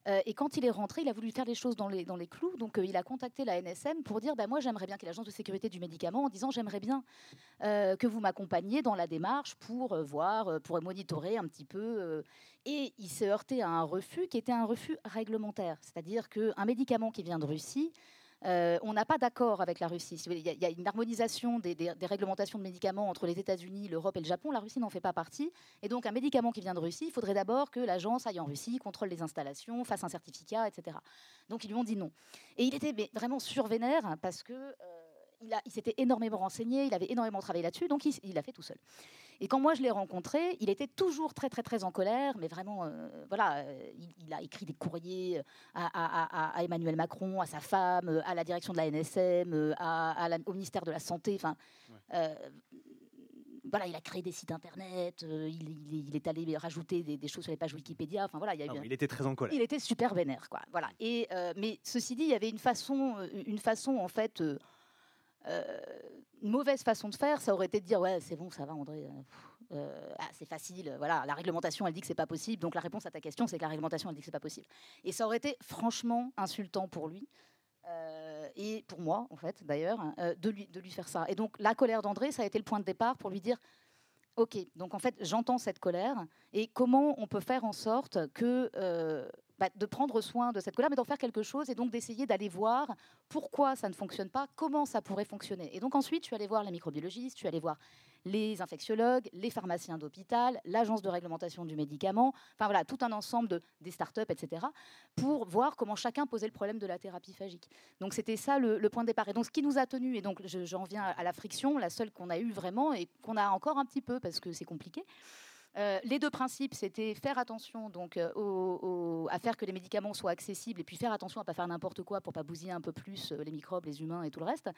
Euh, et quand il est rentré, il a voulu faire les choses dans les, clous. Donc, euh, il a contacté la NSM pour dire bah, Moi, j'aimerais bien, qu'il l'agence de sécurité du médicament, en disant J'aimerais bien euh, que vous m'accompagniez dans la démarche pour voir, pour monitorer un petit peu. Et il s'est heurté à un refus qui était un refus réglementaire. C'est-à-dire qu'un médicament qui vient de Russie, euh, on n'a pas d'accord avec la Russie. Il y, a une harmonisation des, réglementations de médicaments entre les États-Unis, l'Europe et le Japon. La Russie n'en fait pas partie. Et donc, un médicament qui vient de Russie, il faudrait d'abord que l'agence aille en Russie, contrôle les installations, fasse un certificat, etc. Donc, ils lui ont dit non. Et il était vraiment survénère parce que. Euh, il, s'était énormément renseigné, il avait énormément travaillé là-dessus, donc il l'a fait tout seul. Et quand moi je l'ai rencontré, il était toujours très très très en colère, mais vraiment, euh, voilà, euh, il, a écrit des courriers à, Emmanuel Macron, à sa femme, à la direction de la NSM, au ministère de la Santé. Enfin, euh, voilà, il a créé des sites internet, il, est allé rajouter des, choses sur les pages Wikipédia. Enfin voilà, il, ah il était très en colère. Il était super vénère, quoi. Voilà. Et mais ceci dit, il y avait une façon, une façon en fait une mauvaise façon de faire, ça aurait été de dire ouais c'est bon, ça va André, euh, euh, ah, c'est facile, voilà, la réglementation elle dit que c'est pas possible, donc la réponse à ta question c'est que la réglementation elle dit que c'est pas possible. Et ça aurait été franchement insultant pour lui. Euh, et pour moi, en fait, d'ailleurs, de, lui, de lui faire ça. Et donc, la colère d'André, ça a été le point de départ pour lui dire Ok, donc en fait, j'entends cette colère, et comment on peut faire en sorte que bah, de prendre soin de cette colère, mais d'en faire quelque chose et donc d'essayer d'aller voir pourquoi ça ne fonctionne pas, comment ça pourrait fonctionner. Et donc ensuite, tu allais voir les microbiologistes, tu allais voir les infectiologues, les pharmaciens d'hôpital, l'agence de réglementation du médicament, enfin voilà, tout un ensemble de, des startups, etc., pour voir comment chacun posait le problème de la thérapie phagique. Donc c'était ça le, point de départ. Et donc ce qui nous a tenus, et donc j'en viens à la friction, la seule qu'on a eue vraiment et qu'on a encore un petit peu parce que c'est compliqué, euh, les deux principes, c'était faire attention donc euh, à faire que les médicaments soient accessibles et puis faire attention à pas faire n'importe quoi pour pas bousiller un peu plus euh, les microbes, les humains et tout le reste.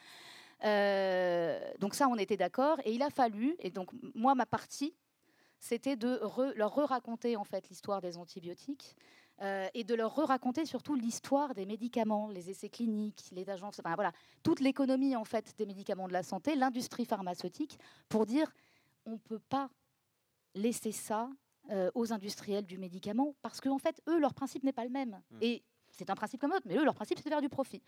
donc ça, on était d'accord. Et il a fallu, et donc moi, ma partie, c'était de leur re-raconter en fait l'histoire des antibiotiques. et de leur re-raconter surtout l'histoire des médicaments, les essais cliniques, les agences, enfin voilà, toute l'économie en fait des médicaments de la santé, l'industrie pharmaceutique, pour dire on ne peut pas laisser ça euh, aux industriels du médicament parce qu'en fait, eux, leur principe n'est pas le même. Hmm. Et c'est un principe comme l'autre, mais eux, leur principe, c'est de faire du profit.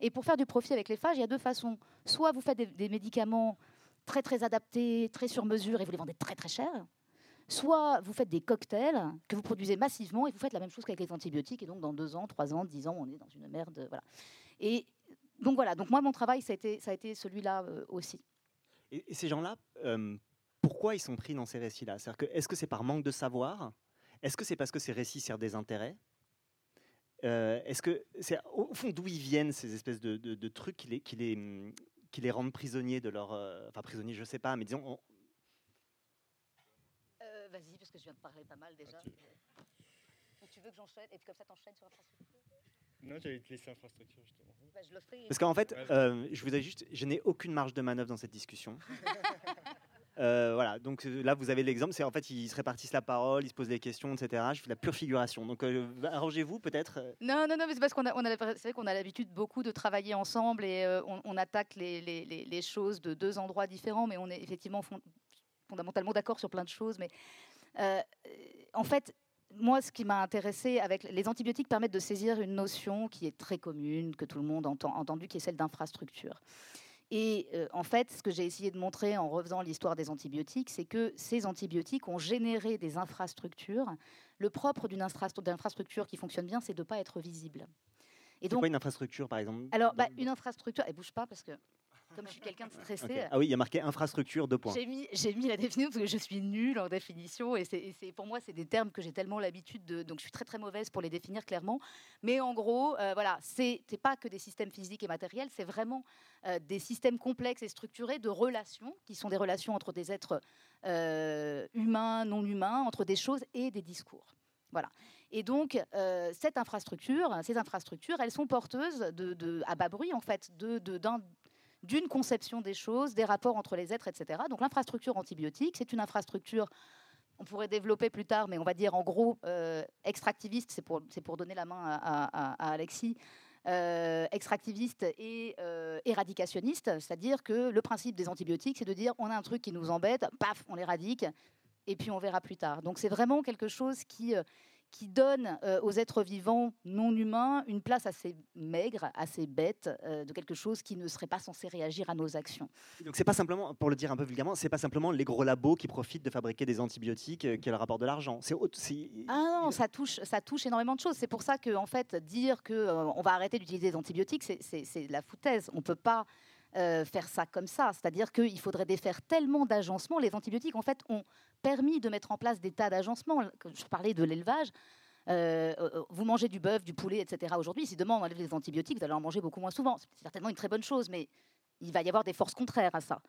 Et pour faire du profit avec les phages, il y a deux façons. Soit vous faites des, médicaments très très adaptés, très sur mesure et vous les vendez très très cher. Soit vous faites des cocktails que vous produisez massivement et vous faites la même chose qu'avec les antibiotiques. Et donc dans deux ans, trois ans, dix ans, on est dans une merde. Voilà. Et donc voilà. Donc moi, mon travail, ça a été, ça a été celui-là euh, aussi. Et, ces gens-là, euh, pourquoi ils sont pris dans ces récits-là? Est-ce que c'est par manque de savoir? Est-ce que c'est parce que ces récits servent des intérêts? Euh, Est-ce que c'est au fond d'où ils viennent ces espèces de, de, trucs qui les, qui, les, qui les rendent prisonniers de leur, euh, enfin prisonniers, je sais pas, mais disons. Euh, vas-y, parce que je viens de parler pas mal déjà. tu veux que j'enchaîne et puis comme ça t'enchaînes sur l'infrastructure? Non, j'allais te laisser infrastructure justement. Bah, je. Parce qu'en fait, je vous ai juste, je n'ai aucune marge de manœuvre dans cette discussion. Euh, voilà, donc euh, là vous avez l'exemple, c'est en fait ils se répartissent la parole, ils se posent des questions, etc. Je fais la pure figuration. Donc euh, arrangez-vous peut-être. Non, non, non, mais c'est parce qu'on a, vrai qu'on a l'habitude beaucoup de travailler ensemble et on, attaque les, choses de deux endroits différents, mais on est effectivement fondamentalement d'accord sur plein de choses. Mais en fait, moi, ce qui m'a intéressé avec les antibiotiques permettent de saisir une notion qui est très commune, que tout le monde entend, entendu, qui est celle d'infrastructure. Et euh, en fait, ce que j'ai essayé de montrer en refaisant l'histoire des antibiotiques, c'est que ces antibiotiques ont généré des infrastructures. Le propre d'une infrastructure qui fonctionne bien, c'est de ne pas être visible. Et donc, quoi une infrastructure, par exemple Alors, bah, une infrastructure, elle bouge pas parce que comme je suis quelqu'un de stressé. Ah oui, il y a marqué infrastructure, deux points. J'ai mis, j'ai mis la définition parce que je suis nulle en définition et, c'est, pour moi, c'est des termes que j'ai tellement l'habitude de. Donc je suis très très mauvaise pour les définir clairement. Mais en gros, euh, voilà, c'est, c'est pas que des systèmes physiques et matériels, c'est vraiment euh, des systèmes complexes et structurés de relations qui sont des relations entre des êtres euh, humains, non humains, entre des choses et des discours. Voilà. Et donc, cette infrastructure, ces infrastructures, elles sont porteuses de, de à bas bruit, en fait, de, de, d'un, d'une conception des choses, des rapports entre les êtres, etc. Donc l'infrastructure antibiotique, c'est une infrastructure, on pourrait développer plus tard, mais on va dire en gros euh, extractiviste, c'est pour, donner la main à, Alexis, euh, extractiviste et euh, éradicationniste, c'est-à-dire que le principe des antibiotiques, c'est de dire on a un truc qui nous embête, paf, on l'éradique, et puis on verra plus tard. Donc c'est vraiment quelque chose qui qui donne euh, aux êtres vivants non humains une place assez maigre, assez bête, euh, de quelque chose qui ne serait pas censé réagir à nos actions. Donc c'est pas simplement, pour le dire un peu vulgairement, c'est pas simplement les gros labos qui profitent de fabriquer des antibiotiques euh, qui leur rapportent de l'argent. C'est ah non, ça touche, ça touche énormément de choses. C'est pour ça que en fait dire que on va arrêter d'utiliser des antibiotiques, c'est de la foutaise. On peut pas faire ça comme ça. C'est-à-dire qu'il faudrait défaire tellement d'agencements. Les antibiotiques, en fait, ont permis de mettre en place des tas d'agencements. Je parlais de l'élevage. Euh, euh, vous mangez du bœuf, du poulet, etc. Aujourd'hui, si demain on enlève les antibiotiques, vous allez en manger beaucoup moins souvent. C'est certainement une très bonne chose, mais il va y avoir des forces contraires à ça.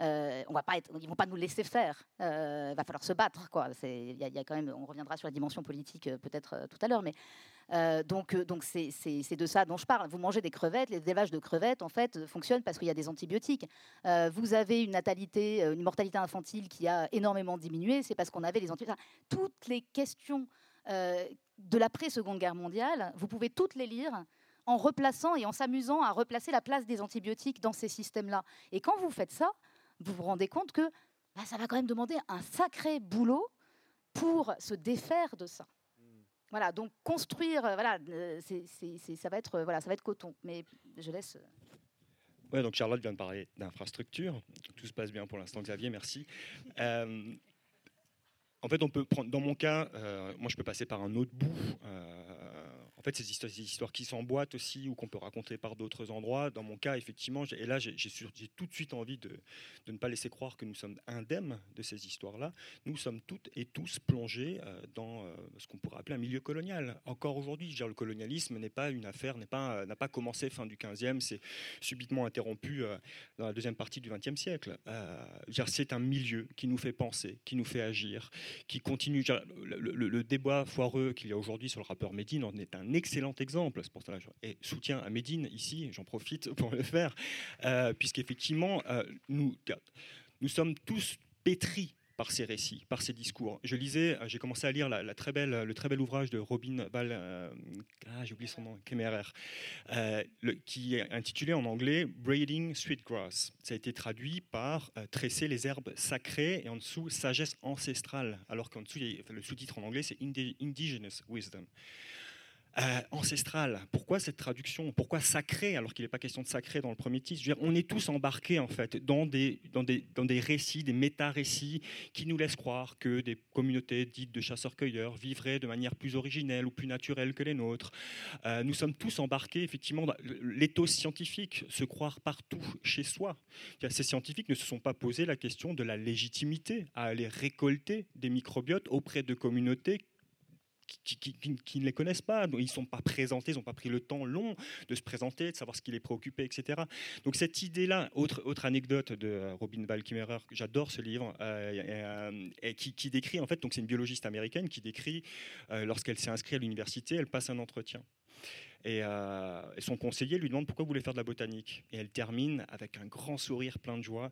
Euh, on va pas être, ils vont pas nous laisser faire. Il euh, va falloir se battre, quoi. Il y, a quand même, on reviendra sur la dimension politique euh, peut-être tout à l'heure, mais donc donc c'est de ça dont je parle. Vous mangez des crevettes, les élevages de crevettes en fait fonctionnent parce qu'il y a des antibiotiques. vous avez une mortalité infantile qui a énormément diminué, c'est parce qu'on avait les antibiotiques. Toutes les questions de l'après-seconde guerre mondiale, vous pouvez toutes les lire en replaçant et en s'amusant à replacer la place des antibiotiques dans ces systèmes-là. Et quand vous faites ça, vous vous rendez compte que bah, ça va quand même demander un sacré boulot pour se défaire de ça. Hmm. Voilà, donc construire, euh, voilà, euh, ça va être, euh, voilà, ça va être coton. Mais je laisse. Ouais, donc Charlotte vient de parler d'infrastructure. Tout se passe bien pour l'instant, Xavier, merci. en fait, on peut prendre, dans mon cas, moi je peux passer par un autre bout en fait, ces histoires, qui s'emboîtent aussi ou qu'on peut raconter par d'autres endroits. Dans mon cas, effectivement, et là, j'ai tout de suite envie de, ne pas laisser croire que nous sommes indemnes de ces histoires-là. Nous sommes toutes et tous plongés euh, dans euh, ce qu'on pourrait appeler un milieu colonial. Encore aujourd'hui, le colonialisme n'est pas une affaire, n'a pas, n'a pas commencé fin du 15e, c'est subitement interrompu euh, dans la deuxième partie du 20e siècle. c'est un milieu qui nous fait penser, qui nous fait agir, qui continue. Le, le débat foireux qu'il y a aujourd'hui sur le rappeur Médine en est un excellent exemple. C'est pour cela et soutien à Médine ici, j'en profite pour le faire, euh, puisqu'effectivement, euh, nous, nous sommes tous pétris par ces récits, par ces discours. Je lisais, euh, j'ai commencé à lire la, très belle, le très bel ouvrage de Robin Ball, ah, j'ai oublié son nom, Kemerer, qui est intitulé en anglais Braiding Sweetgrass. Ça a été traduit par Tresser les herbes sacrées et en dessous Sagesse ancestrale, alors qu'en dessous, le sous-titre en anglais c'est Indigenous Wisdom. Euh. Pourquoi cette traduction? Pourquoi sacré alors qu'il n'est pas question de sacré dans le premier titre? On est tous embarqués en fait dans des, dans des, dans des récits, des méta-récits qui nous laissent croire que des communautés dites de chasseurs-cueilleurs vivraient de manière plus originelle ou plus naturelle que les nôtres. Euh, nous sommes tous embarqués effectivement dans l'éthos scientifique, se croire partout chez soi. Ces scientifiques ne se sont pas posé la question de la légitimité à aller récolter des microbiotes auprès de communautés qui, ne les connaissent pas, ils ne sont pas présentés, ils n'ont pas pris le temps long de se présenter, de savoir ce qui les préoccupait, etc. Donc cette idée-là, autre, anecdote de Robin Balkimmerer, j'adore ce livre, et, qui, décrit, en fait, c'est une biologiste américaine qui décrit, lorsqu'elle s'est inscrite à l'université, elle passe un entretien. Euh, et, son conseiller lui demande pourquoi vous voulez faire de la botanique. Et elle termine avec un grand sourire plein de joie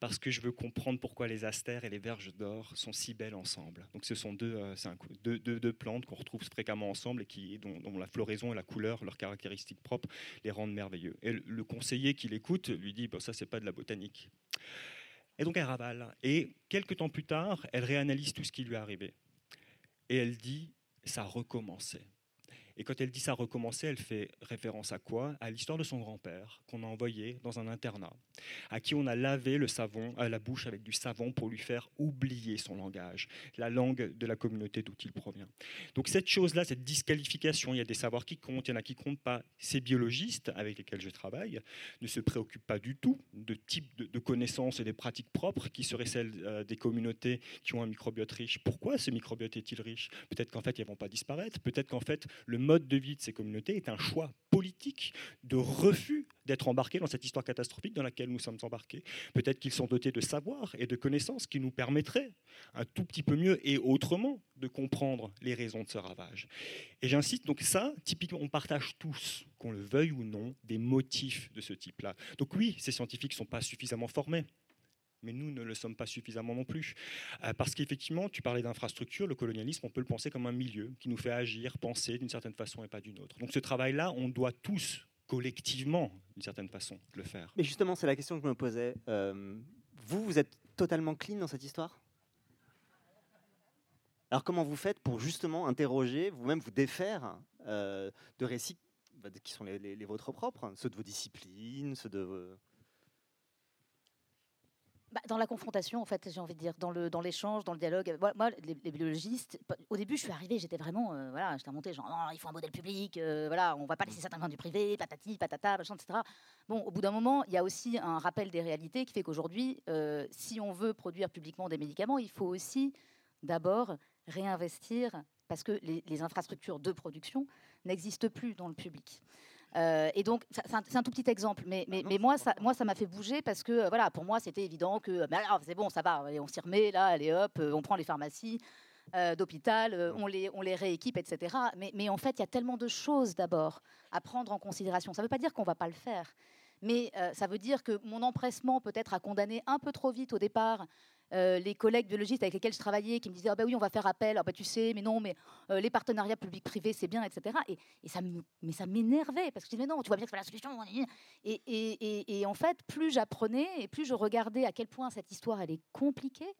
parce que je veux comprendre pourquoi les astères et les verges d'or sont si belles ensemble. Donc ce sont deux, euh, plantes qu'on retrouve fréquemment ensemble et qui, dont, la floraison et la couleur, leurs caractéristiques propres, les rendent merveilleux. Et le conseiller qui l'écoute lui dit bon, ça c'est pas de la botanique. Et donc elle ravale. Et quelques temps plus tard, elle réanalyse tout ce qui lui est arrivé. Et elle dit ça recommençait. Et quand elle dit ça recommencer, elle fait référence à quoi? À l'histoire de son grand-père qu'on a envoyé dans un internat, à qui on a lavé le savon à la bouche avec du savon pour lui faire oublier son langage, la langue de la communauté d'où il provient. Donc cette chose-là, cette disqualification, il y a des savoirs qui comptent, il y en a qui comptent pas. Ces biologistes avec lesquels je travaille ne se préoccupent pas du tout de type de, connaissances et des pratiques propres qui seraient celles euh, des communautés qui ont un microbiote riche. Pourquoi ce microbiote est-il riche? Peut-être qu'en fait, ils vont pas disparaître. Peut-être qu'en fait, le mode de vie de ces communautés est un choix politique de refus d'être embarqués dans cette histoire catastrophique dans laquelle nous sommes embarqués. Peut-être qu'ils sont dotés de savoir et de connaissances qui nous permettraient un tout petit peu mieux et autrement de comprendre les raisons de ce ravage. Et j'incite, donc ça, typiquement, on partage tous, qu'on le veuille ou non, des motifs de ce type-là. Donc oui, ces scientifiques ne sont pas suffisamment formés mais nous ne le sommes pas suffisamment non plus. Euh, parce qu'effectivement, tu parlais d'infrastructure, le colonialisme, on peut le penser comme un milieu qui nous fait agir, penser d'une certaine façon et pas d'une autre. Donc ce travail-là, on doit tous collectivement, d'une certaine façon, le faire. Mais justement, c'est la question que je me posais. Euh, vous, vous êtes totalement clean dans cette histoire? Alors comment vous faites pour justement interroger, vous-même vous défaire euh, de récits bah, qui sont les, les, vôtres propres, ceux de vos disciplines, ceux de... Bah, dans la confrontation, en fait, j'ai envie de dire, dans le dans l'échange, dans le dialogue. Moi, les, biologistes, au début, je suis arrivée, j'étais vraiment, euh, voilà, j'étais remontée, genre, non, il faut un modèle public, euh, voilà, on va pas laisser ça dans du privé, patati, patata, machin, etc. Bon, au bout d'un moment, il y a aussi un rappel des réalités qui fait qu'aujourd'hui, euh, si on veut produire publiquement des médicaments, il faut aussi d'abord réinvestir parce que les infrastructures de production n'existent plus dans le public. Euh, et donc, c'est un, tout petit exemple, mais, mais, mais moi, ça, moi, ça m'a fait bouger parce que, euh, voilà, pour moi, c'était évident que, mais alors, c'est bon, ça va, on s'y remet, là, allez hop, euh, on prend les pharmacies d'hôpital, on, les, on les rééquipe, etc. Mais, mais en fait, il y a tellement de choses d'abord à prendre en considération. Ça ne veut pas dire qu'on ne va pas le faire, mais ça veut dire que mon empressement peut-être à condamner un peu trop vite au départ euh, les collègues biologistes avec lesquels je travaillais qui me disaient bah oui on va faire appel. Ah bah tu sais mais non mais euh, les partenariats public-privé c'est bien etc et, ça mais ça m'énervait parce que je disais mais non tu vois bien que c'est la solution et, et, et, en fait plus j'apprenais et plus je regardais à quel point cette histoire elle est compliquée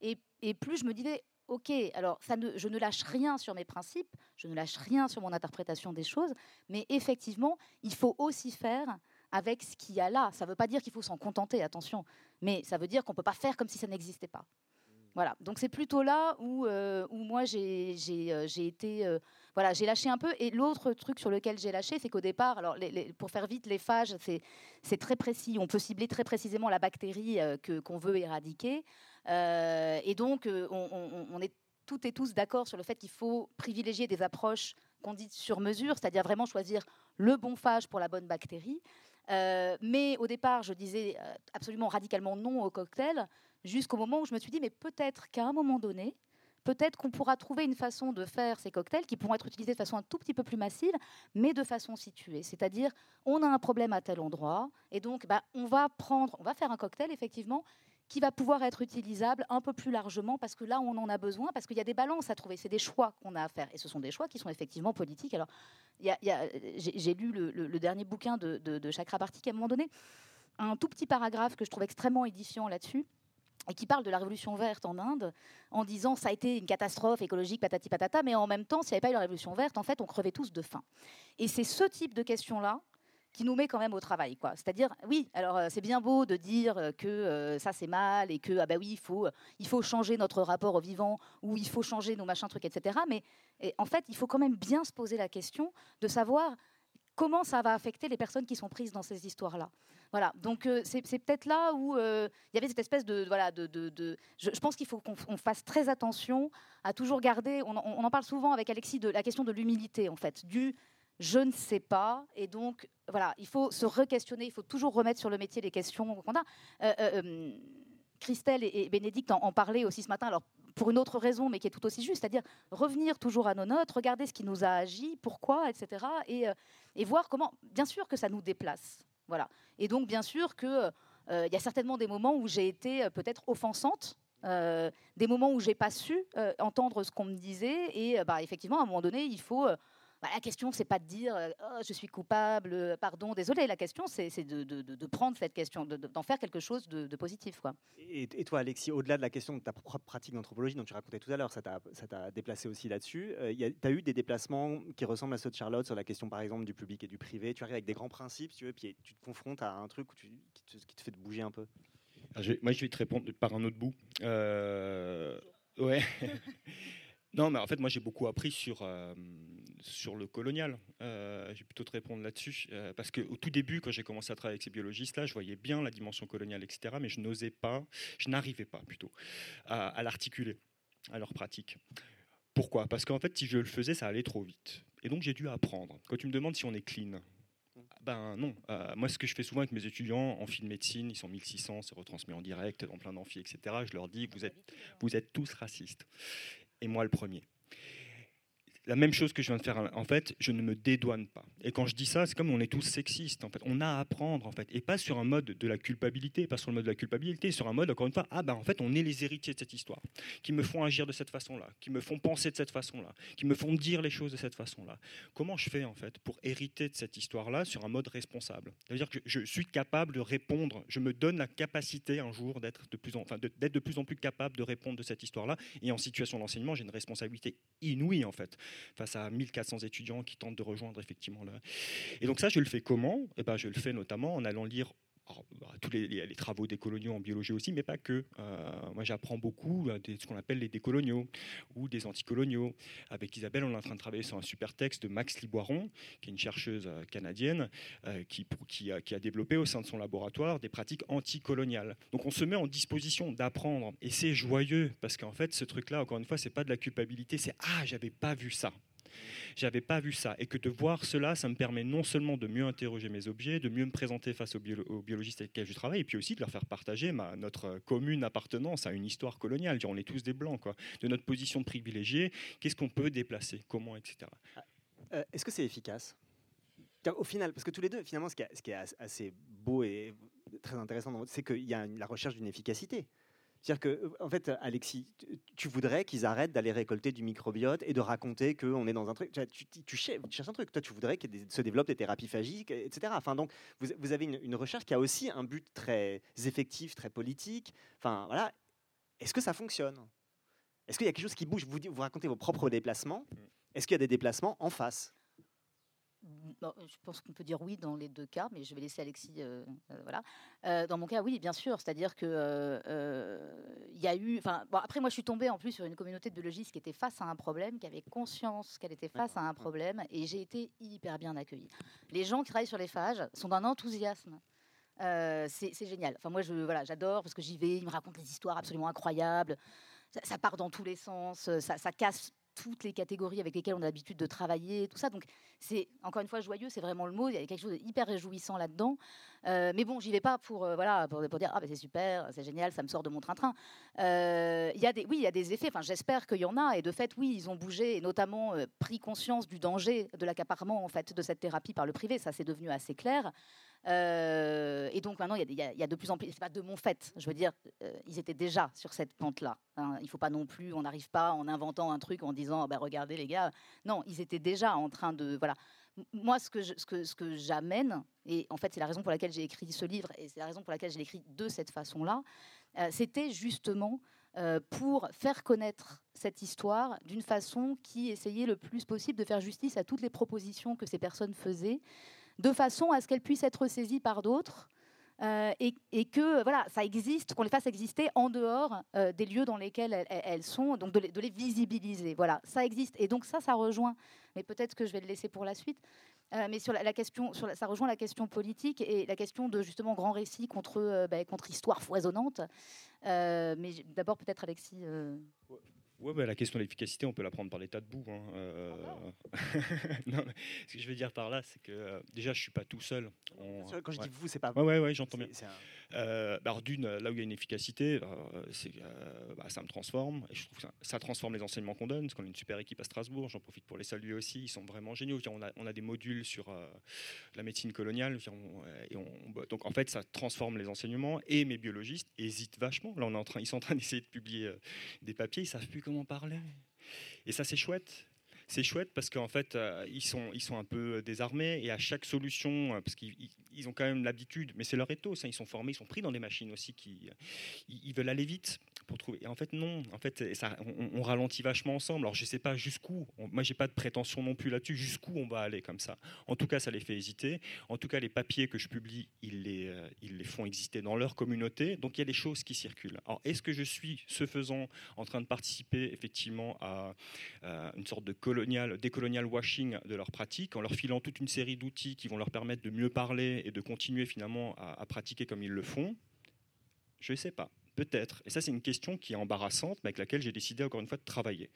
et, plus je me disais ok alors ça ne, je ne lâche rien sur mes principes je ne lâche rien sur mon interprétation des choses mais effectivement il faut aussi faire avec ce qu'il y a là. Ça ne veut pas dire qu'il faut s'en contenter, attention, mais ça veut dire qu'on ne peut pas faire comme si ça n'existait pas. Voilà, donc c'est plutôt là où, euh, où moi j'ai euh, été, euh, voilà, j'ai lâché un peu. Et l'autre truc sur lequel j'ai lâché, c'est qu'au départ, alors pour faire vite, les phages, c'est très précis. On peut cibler très précisément la bactérie que qu'on veut éradiquer. et donc, on, on, est toutes et tous d'accord sur le fait qu'il faut privilégier des approches qu'on dit sur mesure, c'est-à-dire vraiment choisir le bon phage pour la bonne bactérie. Euh, mais au départ, je disais euh, absolument radicalement non au cocktail, jusqu'au moment où je me suis dit, mais peut-être qu'à un moment donné, peut-être qu'on pourra trouver une façon de faire ces cocktails qui pourront être utilisés de façon un tout petit peu plus massive, mais de façon située. C'est-à-dire, on a un problème à tel endroit, et donc bah, on va prendre, on va faire un cocktail effectivement qui va pouvoir être utilisable un peu plus largement parce que là, on en a besoin, parce qu'il y a des balances à trouver. C'est des choix qu'on a à faire. Et ce sont des choix qui sont effectivement politiques. Alors, j'ai lu le, dernier bouquin de, de, de Chakrabarti qui, à un moment donné, un tout petit paragraphe que je trouve extrêmement édifiant là-dessus et qui parle de la révolution verte en Inde en disant ça a été une catastrophe écologique patati patata mais en même temps s'il n'y avait pas eu la révolution verte en fait on crevait tous de faim et c'est ce type de questions là qui nous met quand même au travail. C'est-à-dire, oui, alors euh, c'est bien beau de dire euh, que euh, ça c'est mal et que ah bah oui, il faut, il faut changer notre rapport au vivant ou il faut changer nos machins trucs, etc. Mais en fait, il faut quand même bien se poser la question de savoir comment ça va affecter les personnes qui sont prises dans ces histoires-là. Voilà, donc c'est peut-être là où il y avait cette espèce de... Voilà, de, de, je, pense qu'il faut qu'on fasse très attention à toujours garder, on, on, en parle souvent avec Alexis, de la question de l'humilité, en fait, du je ne sais pas. Et donc, voilà, il faut se re-questionner, il faut toujours remettre sur le métier les questions qu'on a. Euh, Christelle et, Bénédicte en, parlaient aussi ce matin, alors pour une autre raison, mais qui est tout aussi juste, c'est-à-dire revenir toujours à nos notes, regarder ce qui nous a agi, pourquoi, etc. Et, voir comment, bien sûr que ça nous déplace. Voilà. Et donc, bien sûr qu'il euh, y a certainement des moments où j'ai été euh, peut-être offensante, euh, des moments où j'ai pas su entendre ce qu'on me disait. Et bah, effectivement, à un moment donné, il faut bah, la question, c'est pas de dire oh, je suis coupable, euh, pardon, désolé. La question, c'est de, prendre cette question, d'en faire quelque chose de, positif. Quoi. Et, toi, Alexis, au-delà de la question de ta propre pratique d'anthropologie dont tu racontais tout à l'heure, ça t'a déplacé aussi là-dessus. Euh, tu as eu des déplacements qui ressemblent à ceux de Charlotte sur la question, par exemple, du public et du privé? Tu arrives avec des grands principes, tu veux, puis tu te confrontes à un truc qui, te, fait bouger un peu? moi, je vais te répondre par un autre bout. Euh, ouais. non, mais en fait, moi, j'ai beaucoup appris sur sur le colonial. Euh, je vais plutôt te répondre là-dessus. Euh, parce qu'au tout début, quand j'ai commencé à travailler avec ces biologistes-là, je voyais bien la dimension coloniale, etc. Mais je n'osais pas, je n'arrivais pas plutôt à, l'articuler, à leur pratique. Pourquoi? Parce qu'en fait, si je le faisais, ça allait trop vite. Et donc, j'ai dû apprendre. Quand tu me demandes si on est clean, ben non. Euh, moi, ce que je fais souvent avec mes étudiants en film médecine, ils sont 1600, c'est retransmis en direct, dans plein d'amphis, etc. Je leur dis, vous êtes tous racistes. Et moi, le premier la même chose que je viens de faire. En fait, je ne me dédouane pas. Et quand je dis ça, c'est comme on est tous sexistes. En fait, on a à apprendre en fait, et pas sur un mode de la culpabilité, pas sur le mode de la culpabilité, sur un mode encore une fois, ah ben en fait, on est les héritiers de cette histoire, qui me font agir de cette façon-là, qui me font penser de cette façon-là, qui me font dire les choses de cette façon-là. Comment je fais en fait pour hériter de cette histoire-là sur un mode responsable? C'est-à-dire que je suis capable de répondre. Je me donne la capacité un jour d'être de plus en, enfin, de plus en plus capable de répondre de cette histoire-là. Et en situation d'enseignement, j'ai une responsabilité inouïe en fait face à 1400 étudiants qui tentent de rejoindre effectivement là. Et donc ça, je le fais comment? Eh ben, Je le fais notamment en allant lire bah, tous les, travaux des coloniaux en biologie aussi, mais pas que. Euh, moi, j'apprends beaucoup de ce qu'on appelle les décoloniaux ou des anticoloniaux. Avec Isabelle, on est en train de travailler sur un super texte de Max Liboiron, qui est une chercheuse euh, canadienne, euh, qui, qui, a, qui, a, développé au sein de son laboratoire des pratiques anticoloniales. Donc, on se met en disposition d'apprendre, et c'est joyeux parce qu'en fait, ce truc-là, encore une fois, c'est pas de la culpabilité, c'est ah, j'avais pas vu ça j'avais pas vu ça. Et que de voir cela, ça me permet non seulement de mieux interroger mes objets, de mieux me présenter face aux, biologistes avec lesquels je travaille, et puis aussi de leur faire partager notre commune appartenance à une histoire coloniale. On est tous des blancs, quoi. De notre position privilégiée, qu'est-ce qu'on peut déplacer, comment, etc. Ah, euh, est-ce que c'est efficace? Au final, parce que tous les deux, finalement, ce qui est, assez beau et très intéressant, c'est qu'il y a la recherche d'une efficacité. C'est-à-dire que, en fait, Alexis, tu voudrais qu'ils arrêtent d'aller récolter du microbiote et de raconter qu'on est dans un truc. Tu, tu, cherches un truc. Toi, tu voudrais qu'il se développent des thérapies phagiques, etc. Enfin, donc, vous, avez une, recherche qui a aussi un but très effectif, très politique. Enfin, voilà. Est-ce que ça fonctionne? Est-ce qu'il y a quelque chose qui bouge? Vous, vous racontez vos propres déplacements. Mmh. Est-ce qu'il y a des déplacements en face? Je pense qu'on peut dire oui dans les deux cas, mais je vais laisser Alexis. Euh, euh, voilà. Euh, dans mon cas, oui, bien sûr. C'est-à-dire que il y a eu. Enfin, bon, après, moi, je suis tombée en plus sur une communauté de biologistes qui était face à un problème, qui avait conscience qu'elle était face à un problème, et j'ai été hyper bien accueillie. Les gens qui travaillent sur les phages sont d'un enthousiasme. c'est génial. Enfin, moi, je voilà, j'adore parce que j'y vais. Ils me racontent des histoires absolument incroyables. Ça, part dans tous les sens. Ça, ça casse toutes les catégories avec lesquelles on a l'habitude de travailler, tout ça. Donc, c'est encore une fois joyeux, c'est vraiment le mot. Il y a quelque chose d'hyper réjouissant là-dedans. Euh, mais bon, j'y vais pas pour, euh, voilà, pour, dire ah, ben, c'est super, c'est génial, ça me sort de mon train-train. Euh, il y a des, oui, il y a des effets. Enfin, j'espère qu'il y en a. Et de fait, oui, ils ont bougé et notamment pris conscience du danger de l'accaparement en fait de cette thérapie par le privé. Ça, c'est devenu assez clair. Et donc maintenant, il y, a de plus en plus, c'est pas de mon fait, je veux dire, ils étaient déjà sur cette pente-là. Hein. Il faut pas non plus, on n'arrive pas en inventant un truc en disant, bah, regardez les gars, non, ils étaient déjà en train de, voilà. Moi, ce que, j'amène, et en fait, c'est la raison pour laquelle j'ai écrit ce livre, et c'est la raison pour laquelle je l'ai écrit de cette façon-là, euh, c'était justement pour faire connaître cette histoire d'une façon qui essayait le plus possible de faire justice à toutes les propositions que ces personnes faisaient, de façon à ce qu'elle puisse être saisie par d'autres. Euh, et, que voilà, ça existe, qu'on les fasse exister en dehors euh, des lieux dans lesquels elles, sont, donc de les, visibiliser. Voilà, ça existe. Et donc ça, ça rejoint, mais peut-être que je vais le laisser pour la suite, euh, mais sur la, question, ça rejoint la question politique et la question de justement grand récit contre, bah, contre histoire foisonnante. mais d'abord peut-être Alexis. Bah, la question de l'efficacité, on peut la prendre par l'état de bout. Hein. Euh, non, ce que je veux dire par là, c'est que euh, déjà, je suis pas tout seul. Quand je dis vous, c'est pas. Ouais, ouais, ouais j'entends bien. Euh, bah, d'une, là où il y a une efficacité, euh, c'est, bah, ça me transforme. Et je trouve que ça, transforme les enseignements qu'on donne. Parce qu'on a une super équipe à Strasbourg. J'en profite pour les saluer aussi. Ils sont vraiment géniaux. On a, on a des modules sur la médecine coloniale. et donc en fait, ça transforme les enseignements. Et mes biologistes hésitent vachement. Là, on est en train, ils sont en train d'essayer de publier des papiers. Ils savent plus parler. Et ça, c'est chouette c'est chouette parce qu'en fait, euh, ils, sont, ils sont un peu désarmés et à chaque solution, euh, parce qu'ils ont quand même l'habitude, mais c'est leur ethos, hein, ils sont formés, ils sont pris dans des machines aussi qui ils veulent aller vite Et en fait, non. En fait, on, ralentit vachement ensemble. Alors, je sais pas jusqu'où. Moi, j'ai pas de prétention non plus là-dessus. Jusqu'où on va aller comme ça? En tout cas, ça les fait hésiter. En tout cas, les papiers que je publie, ils les, euh, ils les font exister dans leur communauté. Donc, il y a des choses qui circulent. Alors, est-ce que je suis, ce faisant, en train de participer effectivement à euh, une sorte de colonial, décolonial washing de leurs pratiques, en leur filant toute une série d'outils qui vont leur permettre de mieux parler et de continuer finalement à, à pratiquer comme ils le font? Je ne sais pas. Peut-être. Et ça, c'est une question qui est embarrassante, mais avec laquelle j'ai décidé encore une fois de travailler.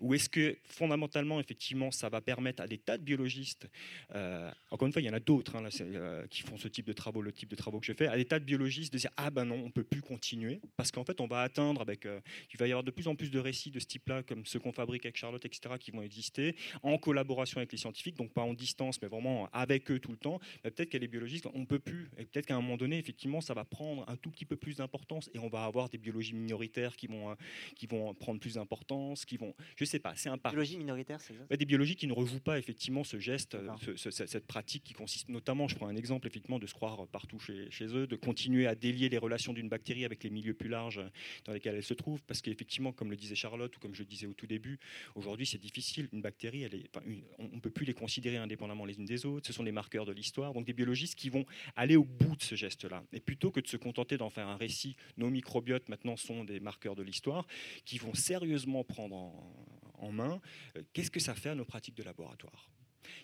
Ou est-ce que fondamentalement, effectivement, ça va permettre à des tas de biologistes, euh, encore une fois, il y en a d'autres hein, euh, qui font ce type de travaux, le type de travaux que je fais, à des tas de biologistes de dire ah ben non, on peut plus continuer parce qu'en fait, on va atteindre avec, euh, il va y avoir de plus en plus de récits de ce type-là, comme ceux qu'on fabrique avec Charlotte, etc., qui vont exister en collaboration avec les scientifiques, donc pas en distance, mais vraiment avec eux tout le temps. Peut-être a les biologistes, on peut plus, peut-être qu'à un moment donné, effectivement, ça va prendre un tout petit peu plus d'importance on va avoir des biologies minoritaires qui vont, euh, qui vont prendre plus d'importance, qui vont, je sais pas, c'est un parcours. Biologie minoritaire, c'est ça? Des biologies qui ne rejouent pas effectivement ce geste, cette pratique qui consiste notamment, je prends un exemple effectivement de se croire partout chez, chez eux, de continuer à délier les relations d'une bactérie avec les milieux plus larges dans lesquels elle se trouve, parce qu'effectivement, comme le disait Charlotte ou comme je le disais au tout début, aujourd'hui c'est difficile. Une bactérie, elle est, on ne peut plus les considérer indépendamment les unes des autres. Ce sont des marqueurs de l'histoire, donc des biologistes qui vont aller au bout de ce geste-là, et plutôt que de se contenter d'en faire un récit, nos microbiotes maintenant sont des marqueurs de l'histoire qui vont sérieusement prendre en, main euh, qu'est-ce que ça fait à nos pratiques de laboratoire?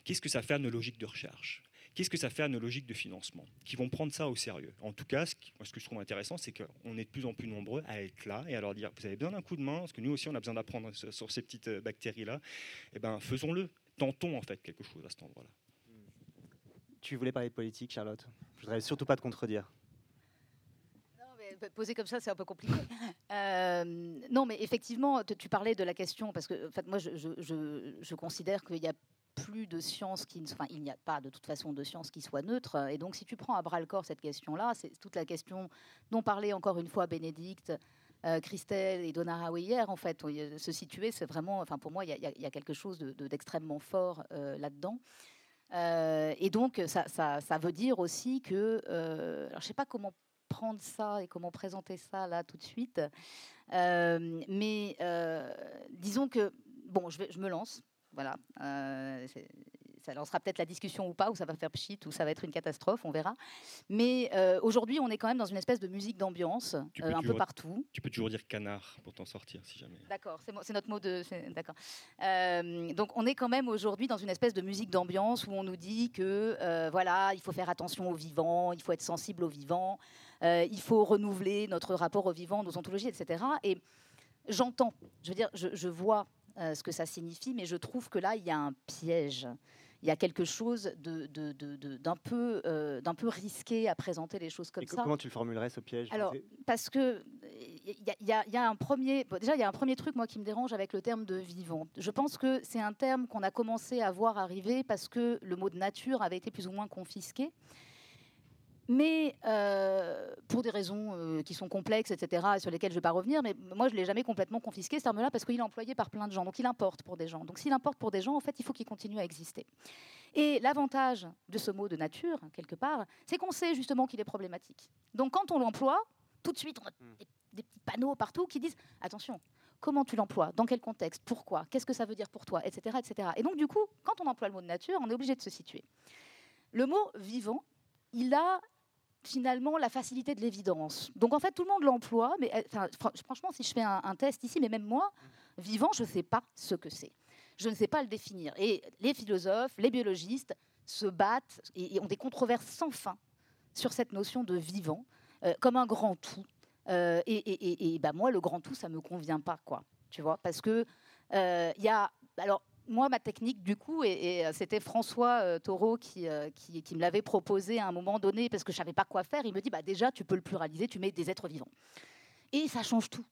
Qu'est-ce que ça fait à nos logiques de recherche? Qu'est-ce que ça fait à nos logiques de financement? Qui vont prendre ça au sérieux? En tout cas, ce, que je trouve intéressant, c'est qu'on est de plus en plus nombreux à être là et à leur dire vous avez besoin d'un coup de main, parce que nous aussi, on a besoin d'apprendre sur ces petites euh, bactéries-là. Eh ben, faisons-le. Tentons en fait quelque chose à cet endroit-là. Tu voulais parler politique, Charlotte? Je voudrais surtout pas te contredire poser comme ça, c'est un peu compliqué. Euh, non, mais effectivement, tu parlais de la question, parce que en fait, moi, je, je, considère qu'il y a plus de science qui, enfin, il n'y a pas de toute façon de science qui soit neutre. Et donc, si tu prends à bras le corps cette question-là, c'est toute la question dont parlait encore une fois Bénédicte. Euh, Christelle et Donna Howe hier, en fait, se situer, c'est vraiment, enfin pour moi, il y, a quelque chose d'extrêmement de, fort euh, là-dedans. et donc, ça, ça, ça, veut dire aussi que, alors je ne sais pas comment prendre ça et comment présenter ça là tout de suite. Euh, mais euh, disons que, bon, je, vais, je me lance. Voilà. Euh, ça lancera peut-être la discussion ou pas, ou ça va faire pchit, ou ça va être une catastrophe, on verra. Mais aujourd'hui, on est quand même dans une espèce de musique d'ambiance, un peu partout. Tu peux toujours dire canard pour t'en sortir, si jamais. D'accord, c'est notre mot de. D'accord. donc, on est quand même aujourd'hui dans une espèce de musique d'ambiance où on nous dit que, voilà, il faut faire attention aux vivants, il faut être sensible aux vivants. Euh, il faut renouveler notre rapport au vivant, nos ontologies, etc. Et j'entends, je veux dire, je, vois euh, ce que ça signifie, mais je trouve que là, il y a un piège. Il y a quelque chose d'un peu, euh, peu risqué à présenter les choses comme ça. Comment tu le formulerais ce piège? Alors, parce que il y, y, a un premier, déjà il y a un premier truc moi qui me dérange avec le terme de vivant. Je pense que c'est un terme qu'on a commencé à voir arriver parce que le mot de nature avait été plus ou moins confisqué mais euh, pour des raisons euh, qui sont complexes, etc., et sur lesquelles je ne vais pas revenir, mais moi je ne l'ai jamais complètement confisqué, ce terme-là, parce qu'il est employé par plein de gens, donc il importe pour des gens. Donc s'il importe pour des gens, en fait, il faut qu'il continue à exister. Et l'avantage de ce mot de nature, quelque part, c'est qu'on sait justement qu'il est problématique. Donc quand on l'emploie, tout de suite, on a hmm. des, petits panneaux partout qui disent attention, comment tu l'emploies, dans quel contexte, pourquoi, qu'est-ce que ça veut dire pour toi, etc., etc. Et donc du coup, quand on emploie le mot de nature, on est obligé de se situer. Le mot vivant, il a finalement la facilité de l'évidence. Donc en fait, tout le monde l'emploie, mais enfin, franchement, si je fais un, test ici, mais même moi, vivant, je ne sais pas ce que c'est. Je ne sais pas le définir. Et les philosophes, les biologistes se battent et, ont des controverses sans fin sur cette notion de vivant euh, comme un grand tout. Euh, et, bah, moi, le grand tout, ça me convient pas, quoi. Tu vois, parce que il y a alors moi, ma technique, du coup, et, euh, c'était François euh, euh, qui, qui, me l'avait proposé à un moment donné, parce que je savais pas quoi faire. Il me dit, bah, déjà, tu peux le pluraliser, tu mets des êtres vivants. Et ça change tout.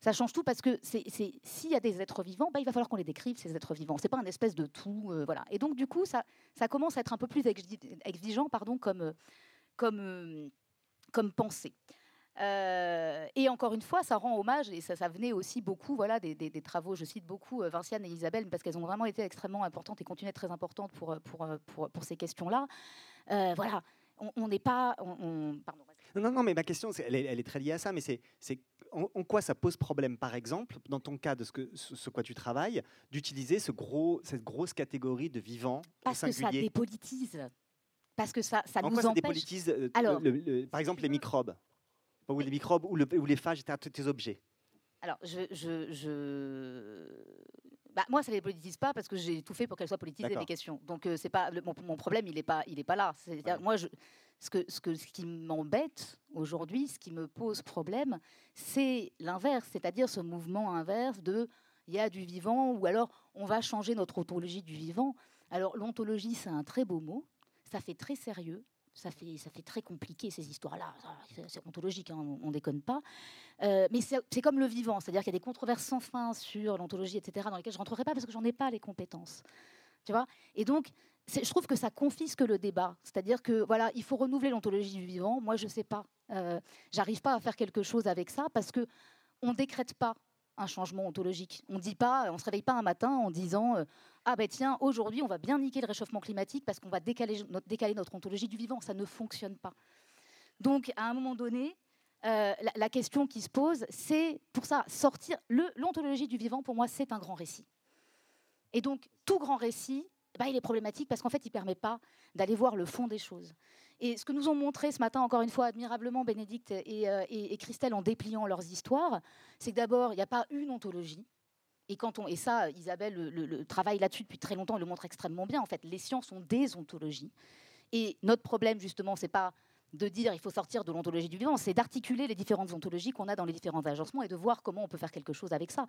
Ça change tout parce que s'il y a des êtres vivants, bah, il va falloir qu'on les décrive, ces êtres vivants. C'est pas un espèce de tout. voilà. Et donc, du coup, ça, ça commence à être un peu plus exigeant pardon, comme, comme, comme pensée. Euh, et encore une fois, ça rend hommage, et ça, ça venait aussi beaucoup voilà, des, travaux, je cite beaucoup euh, Vinciane et Isabelle, parce qu'elles ont vraiment été extrêmement importantes et continuent à être très importantes pour, euh, pour, pour, pour ces questions-là. voilà, on n'est pas... On, pardon, non, non, mais ma question, elle, est, elle, est, très liée à ça, mais c'est en, en, quoi ça pose problème, par exemple, dans ton cas de ce, que, ce, quoi tu travailles, d'utiliser ce gros, cette grosse catégorie de vivants Parce que ça dépolitise. Parce que ça, ça en nous quoi ça dépolitise, Alors, par exemple, les microbes? Ou les microbes ou, les phages étaient tes objets Alors, je, je, Bah, moi, ça ne les politise pas parce que j'ai tout fait pour qu'elles soient politisées, les questions. Donc, euh, c'est pas mon, problème, il n'est pas, il est pas là. Moi, je, ce, que, ce, que, ce qui m'embête aujourd'hui, ce qui me pose problème, c'est l'inverse, c'est-à-dire ce mouvement inverse de il y a du vivant ou alors on va changer notre ontologie du vivant. Alors, l'ontologie, c'est un très beau mot, ça fait très sérieux, ça fait, très compliqué ces histoires-là. C'est ontologique, hein, on, ne déconne pas. Euh, mais c'est comme le vivant, c'est-à-dire qu'il y a des controverses sans fin sur l'ontologie, etc., dans lesquelles je rentrerai pas parce que j'en ai pas les compétences. Tu vois? Et donc, je trouve que ça confisque le débat. C'est-à-dire que voilà, il faut renouveler l'ontologie du vivant. Moi, je sais pas. Euh, J'arrive pas à faire quelque chose avec ça parce que on décrète pas un changement ontologique. On on se réveille pas un matin en disant euh, ah ben tiens aujourd'hui on va bien niquer le réchauffement climatique parce qu'on va décaler notre, décaler notre ontologie du vivant. Ça ne fonctionne pas. Donc à un moment donné, euh, la, question qui se pose, c'est pour ça sortir l'ontologie du vivant. Pour moi, c'est un grand récit. Et donc tout grand récit, bah, il est problématique parce qu'en fait, il ne permet pas d'aller voir le fond des choses. Et ce que nous ont montré ce matin, encore une fois, admirablement, Bénédicte et, euh, Christelle en dépliant leurs histoires, c'est que d'abord, il n'y a pas une ontologie. Et, quand on, et ça, Isabelle le, le, travaille là-dessus depuis très longtemps, elle le montre extrêmement bien. En fait, les sciences sont des ontologies. Et notre problème, justement, c'est pas de dire il faut sortir de l'ontologie du vivant, c'est d'articuler les différentes ontologies qu'on a dans les différents agencements et de voir comment on peut faire quelque chose avec ça.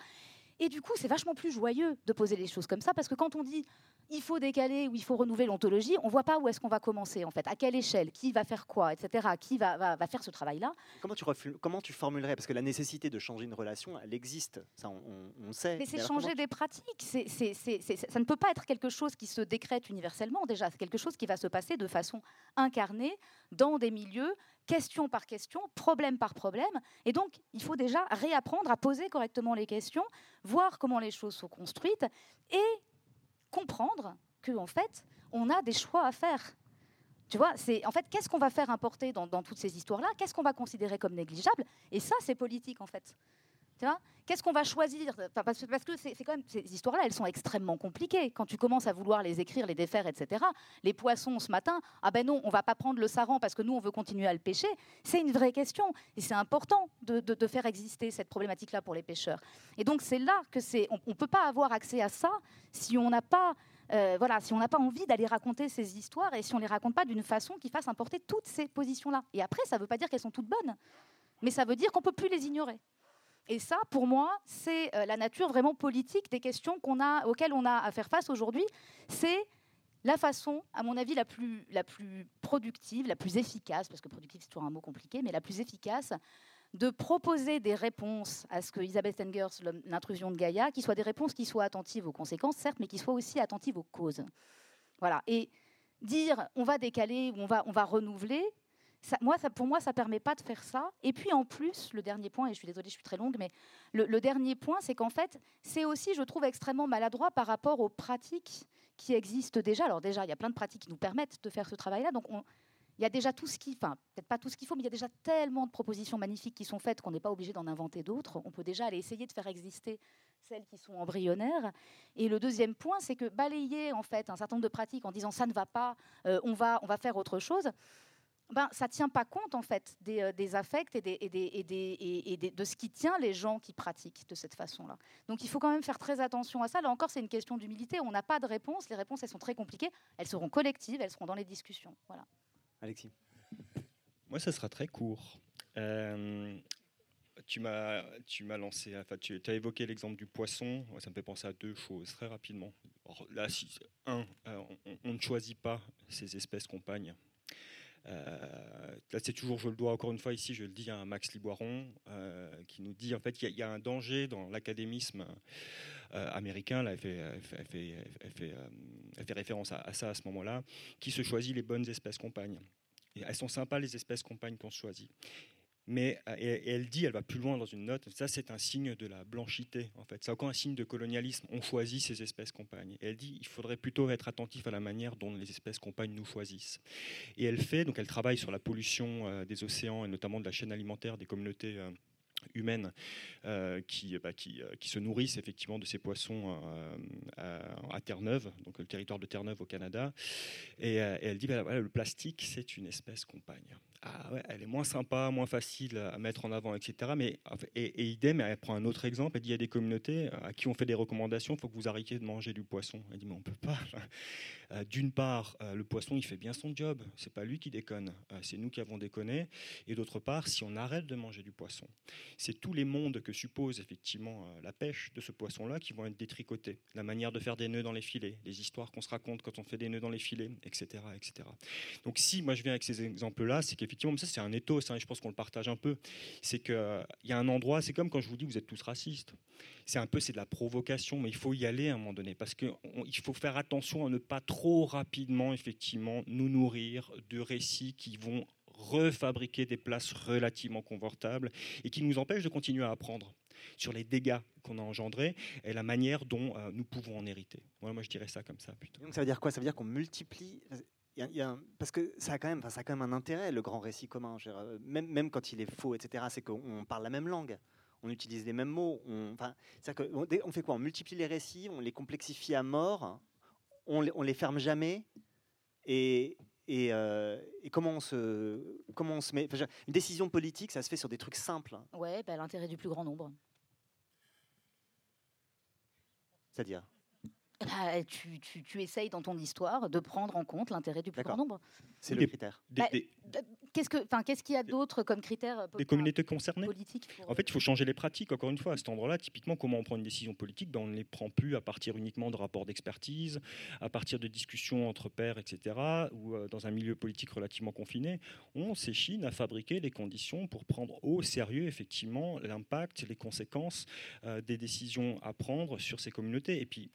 Et du coup, c'est vachement plus joyeux de poser les choses comme ça parce que quand on dit il faut décaler ou il faut renouveler l'ontologie, on voit pas où est-ce qu'on va commencer en fait, à quelle échelle, qui va faire quoi, etc. Qui va, va, faire ce travail-là? Comment tu, comment tu formulerais? Parce que la nécessité de changer une relation, elle existe, ça on, sait. Mais c'est changer des pratiques, c'est, ça ne peut pas être quelque chose qui se décrète universellement déjà, c'est quelque chose qui va se passer de façon incarnée dans des milieux, question par question, problème par problème. Et donc, il faut déjà réapprendre à poser correctement les questions, voir comment les choses sont construites et comprendre que en fait, on a des choix à faire. Tu vois, c'est en fait qu'est-ce qu'on va faire importer dans toutes ces histoires-là? Qu'est-ce qu'on va considérer comme négligeable? Et ça, c'est politique en fait. Qu'est-ce qu'on va choisir? Parce que ces histoires-là, elles sont extrêmement compliquées. Quand tu commences à vouloir les écrire, les défaire, etc. Les poissons ce matin, ah ben non, on va pas prendre le saran parce que nous on veut continuer à le pêcher. C'est une vraie question et c'est important de, faire exister cette problématique-là pour les pêcheurs. Et donc c'est là que c'est, on, ne peut pas avoir accès à ça si on n'a pas euh, voilà, si on n'a pas envie d'aller raconter ces histoires et si on les raconte pas d'une façon qui fasse importer toutes ces positions-là. Et après, ça ne veut pas dire qu'elles sont toutes bonnes, mais ça veut dire qu'on peut plus les ignorer. Et ça, pour moi, c'est euh, la nature vraiment politique des questions auxquelles on a à faire face aujourd'hui. C'est la façon, à mon avis, la plus, la plus productive, la plus efficace, parce que productive c'est toujours un mot compliqué, mais la plus efficace, de proposer des réponses à ce que Isabelle Stengers, l'intrusion de Gaïa, qui soient des réponses qui soient attentives aux conséquences, certes, mais qui soient aussi attentives aux causes. Voilà. Et dire on va décaler ou on va, on va renouveler, pour moi, ça ne permet pas de faire ça. Et puis en plus, le dernier point, et je suis désolée, je suis très longue, mais le, dernier point, c'est qu'en fait, c'est aussi, je trouve, extrêmement maladroit par rapport aux pratiques qui existent déjà. Alors déjà, il y a plein de pratiques qui nous permettent de faire ce travail-là. Donc il y a déjà tout ce qui, enfin peut-être pas tout ce qu'il faut, mais il y a déjà tellement de propositions magnifiques qui sont faites qu'on n'est pas obligé d'en inventer d'autres. On peut déjà aller essayer de faire exister celles qui sont embryonnaires. Et le deuxième point, c'est que balayer en fait un certain nombre de pratiques en disant ça ne va pas, euh, on va, on va faire autre chose ben, ça ne tient pas compte en fait des, euh, des affects et, des, et, des, et, des, et des, de ce qui tient les gens qui pratiquent de cette façon-là. Donc il faut quand même faire très attention à ça. Là encore, c'est une question d'humilité. On n'a pas de réponse. Les réponses, elles sont très compliquées. Elles seront collectives, elles seront dans les discussions. Voilà. Alexis Moi, ça sera très court. Euh, tu m'as, tu m'as lancé, enfin, tu as évoqué l'exemple du poisson. Ça me fait penser à deux choses très rapidement. Alors, là, si, un, euh, on, on, ne choisit pas ces espèces compagnes. Euh, là, c'est toujours, je le dois encore une fois ici, je le dis à Max Liboiron, euh, qui nous dit en fait qu'il y, a un danger dans l'académisme euh, américain, là, elle fait, elle fait, elle fait, elle fait, référence à, à, ça à ce moment-là, qui se choisit les bonnes espèces compagnes. Et elles sont sympas les espèces compagnes qu'on choisit mais et elle dit, elle va plus loin dans une note, ça c'est un signe de la blanchité en fait, c'est encore un signe de colonialisme, on choisit ces espèces compagnes. Elle dit, il faudrait plutôt être attentif à la manière dont les espèces compagnes nous choisissent. Et elle fait, donc elle travaille sur la pollution euh, des océans et notamment de la chaîne alimentaire des communautés euh, humaines euh, qui, bah, qui, euh, se nourrissent effectivement de ces poissons euh, à, Terre-Neuve, donc le territoire de Terre-Neuve au Canada. Et, elle dit, bah, le plastique, c'est une espèce compagne. Ah elle est moins sympa, moins facile à mettre en avant, etc. Mais, et, et, idem, elle prend un autre exemple, elle dit, il y a des communautés à qui on fait des recommandations, il faut que vous arrêtiez de manger du poisson. Elle dit, mais on ne peut pas. D'une part, le poisson, il fait bien son job, c'est pas lui qui déconne, c'est nous qui avons déconné. Et d'autre part, si on arrête de manger du poisson, c'est tous les mondes que suppose effectivement la pêche de ce poisson-là qui vont être détricotés. La manière de faire des nœuds dans les filets, les histoires qu'on se raconte quand on fait des nœuds dans les filets, etc. etc. Donc si moi je viens avec ces exemples-là, c'est qu'effectivement, ça c'est un ethos, hein, je pense qu'on le partage un peu, c'est qu'il y a un endroit, c'est comme quand je vous dis vous êtes tous racistes. C'est un peu, c'est de la provocation, mais il faut y aller à un moment donné, parce qu'il faut faire attention à ne pas trop rapidement, effectivement, nous nourrir de récits qui vont refabriquer des places relativement confortables et qui nous empêchent de continuer à apprendre sur les dégâts qu'on a engendrés et la manière dont euh, nous pouvons en hériter. Voilà, moi je dirais ça comme ça plutôt. Donc ça veut dire quoi? Ça veut dire qu'on multiplie y a, il y a un, parce que ça a, quand même, ça a quand même un intérêt, le grand récit commun. Dire, même, même quand il est faux, etc., c'est qu'on parle la même langue on utilise les mêmes mots. On, que, on, on, fait quoi? On multiplie les récits, on les complexifie à mort, on les, on les ferme jamais. Et, et, euh, et, comment, on se, comment on se met Une décision politique, ça se fait sur des trucs simples. Ouais, bah, l'intérêt du plus grand nombre. C'est-à-dire? Bah, tu, tu, tu, essayes dans ton histoire de prendre en compte l'intérêt du plus grand nombre. C'est le critère. Bah, des, qu'est-ce que, qu'est-ce qu'il y a d'autre comme critère Des communautés concernées. Pour... En fait, il faut changer les pratiques. Encore une fois, à cet endroit-là, typiquement, comment on prend une décision politique ben, On ne les prend plus à partir uniquement de rapports d'expertise, à partir de discussions entre pairs, etc., ou euh, dans un milieu politique relativement confiné. On s'échine à fabriquer les conditions pour prendre au sérieux, effectivement, l'impact, les conséquences euh, des décisions à prendre sur ces communautés. Et puis,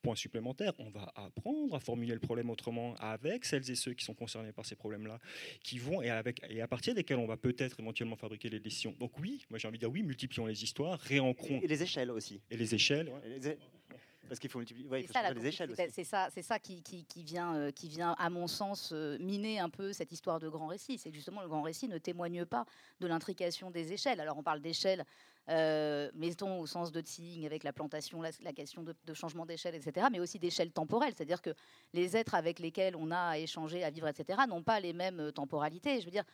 point supplémentaire, on va apprendre à formuler le problème autrement avec celles et ceux qui sont concernés par ces problèmes-là, qui vont et, avec, et à partir desquels on va peut-être éventuellement fabriquer les décisions. Donc oui, moi j'ai envie de dire oui, multiplions les histoires, réancrons. Et les échelles aussi. Et les échelles. Ouais. Et les parce qu'il faut multiplier. Ouais, ça, les échelles C'est ça, c'est ça qui, qui, qui, vient, euh, qui vient, à mon sens, euh, miner un peu cette histoire de grand récit. C'est que justement le grand récit ne témoigne pas de l'intrication des échelles. Alors on parle d'échelles euh, mettons au sens de Tsing avec la plantation, la, question de, changement d'échelle, etc., mais aussi d'échelle temporelle, c'est-à-dire que les êtres avec lesquels on a à échanger, à vivre, etc., n'ont pas les mêmes temporalités. Je veux dire,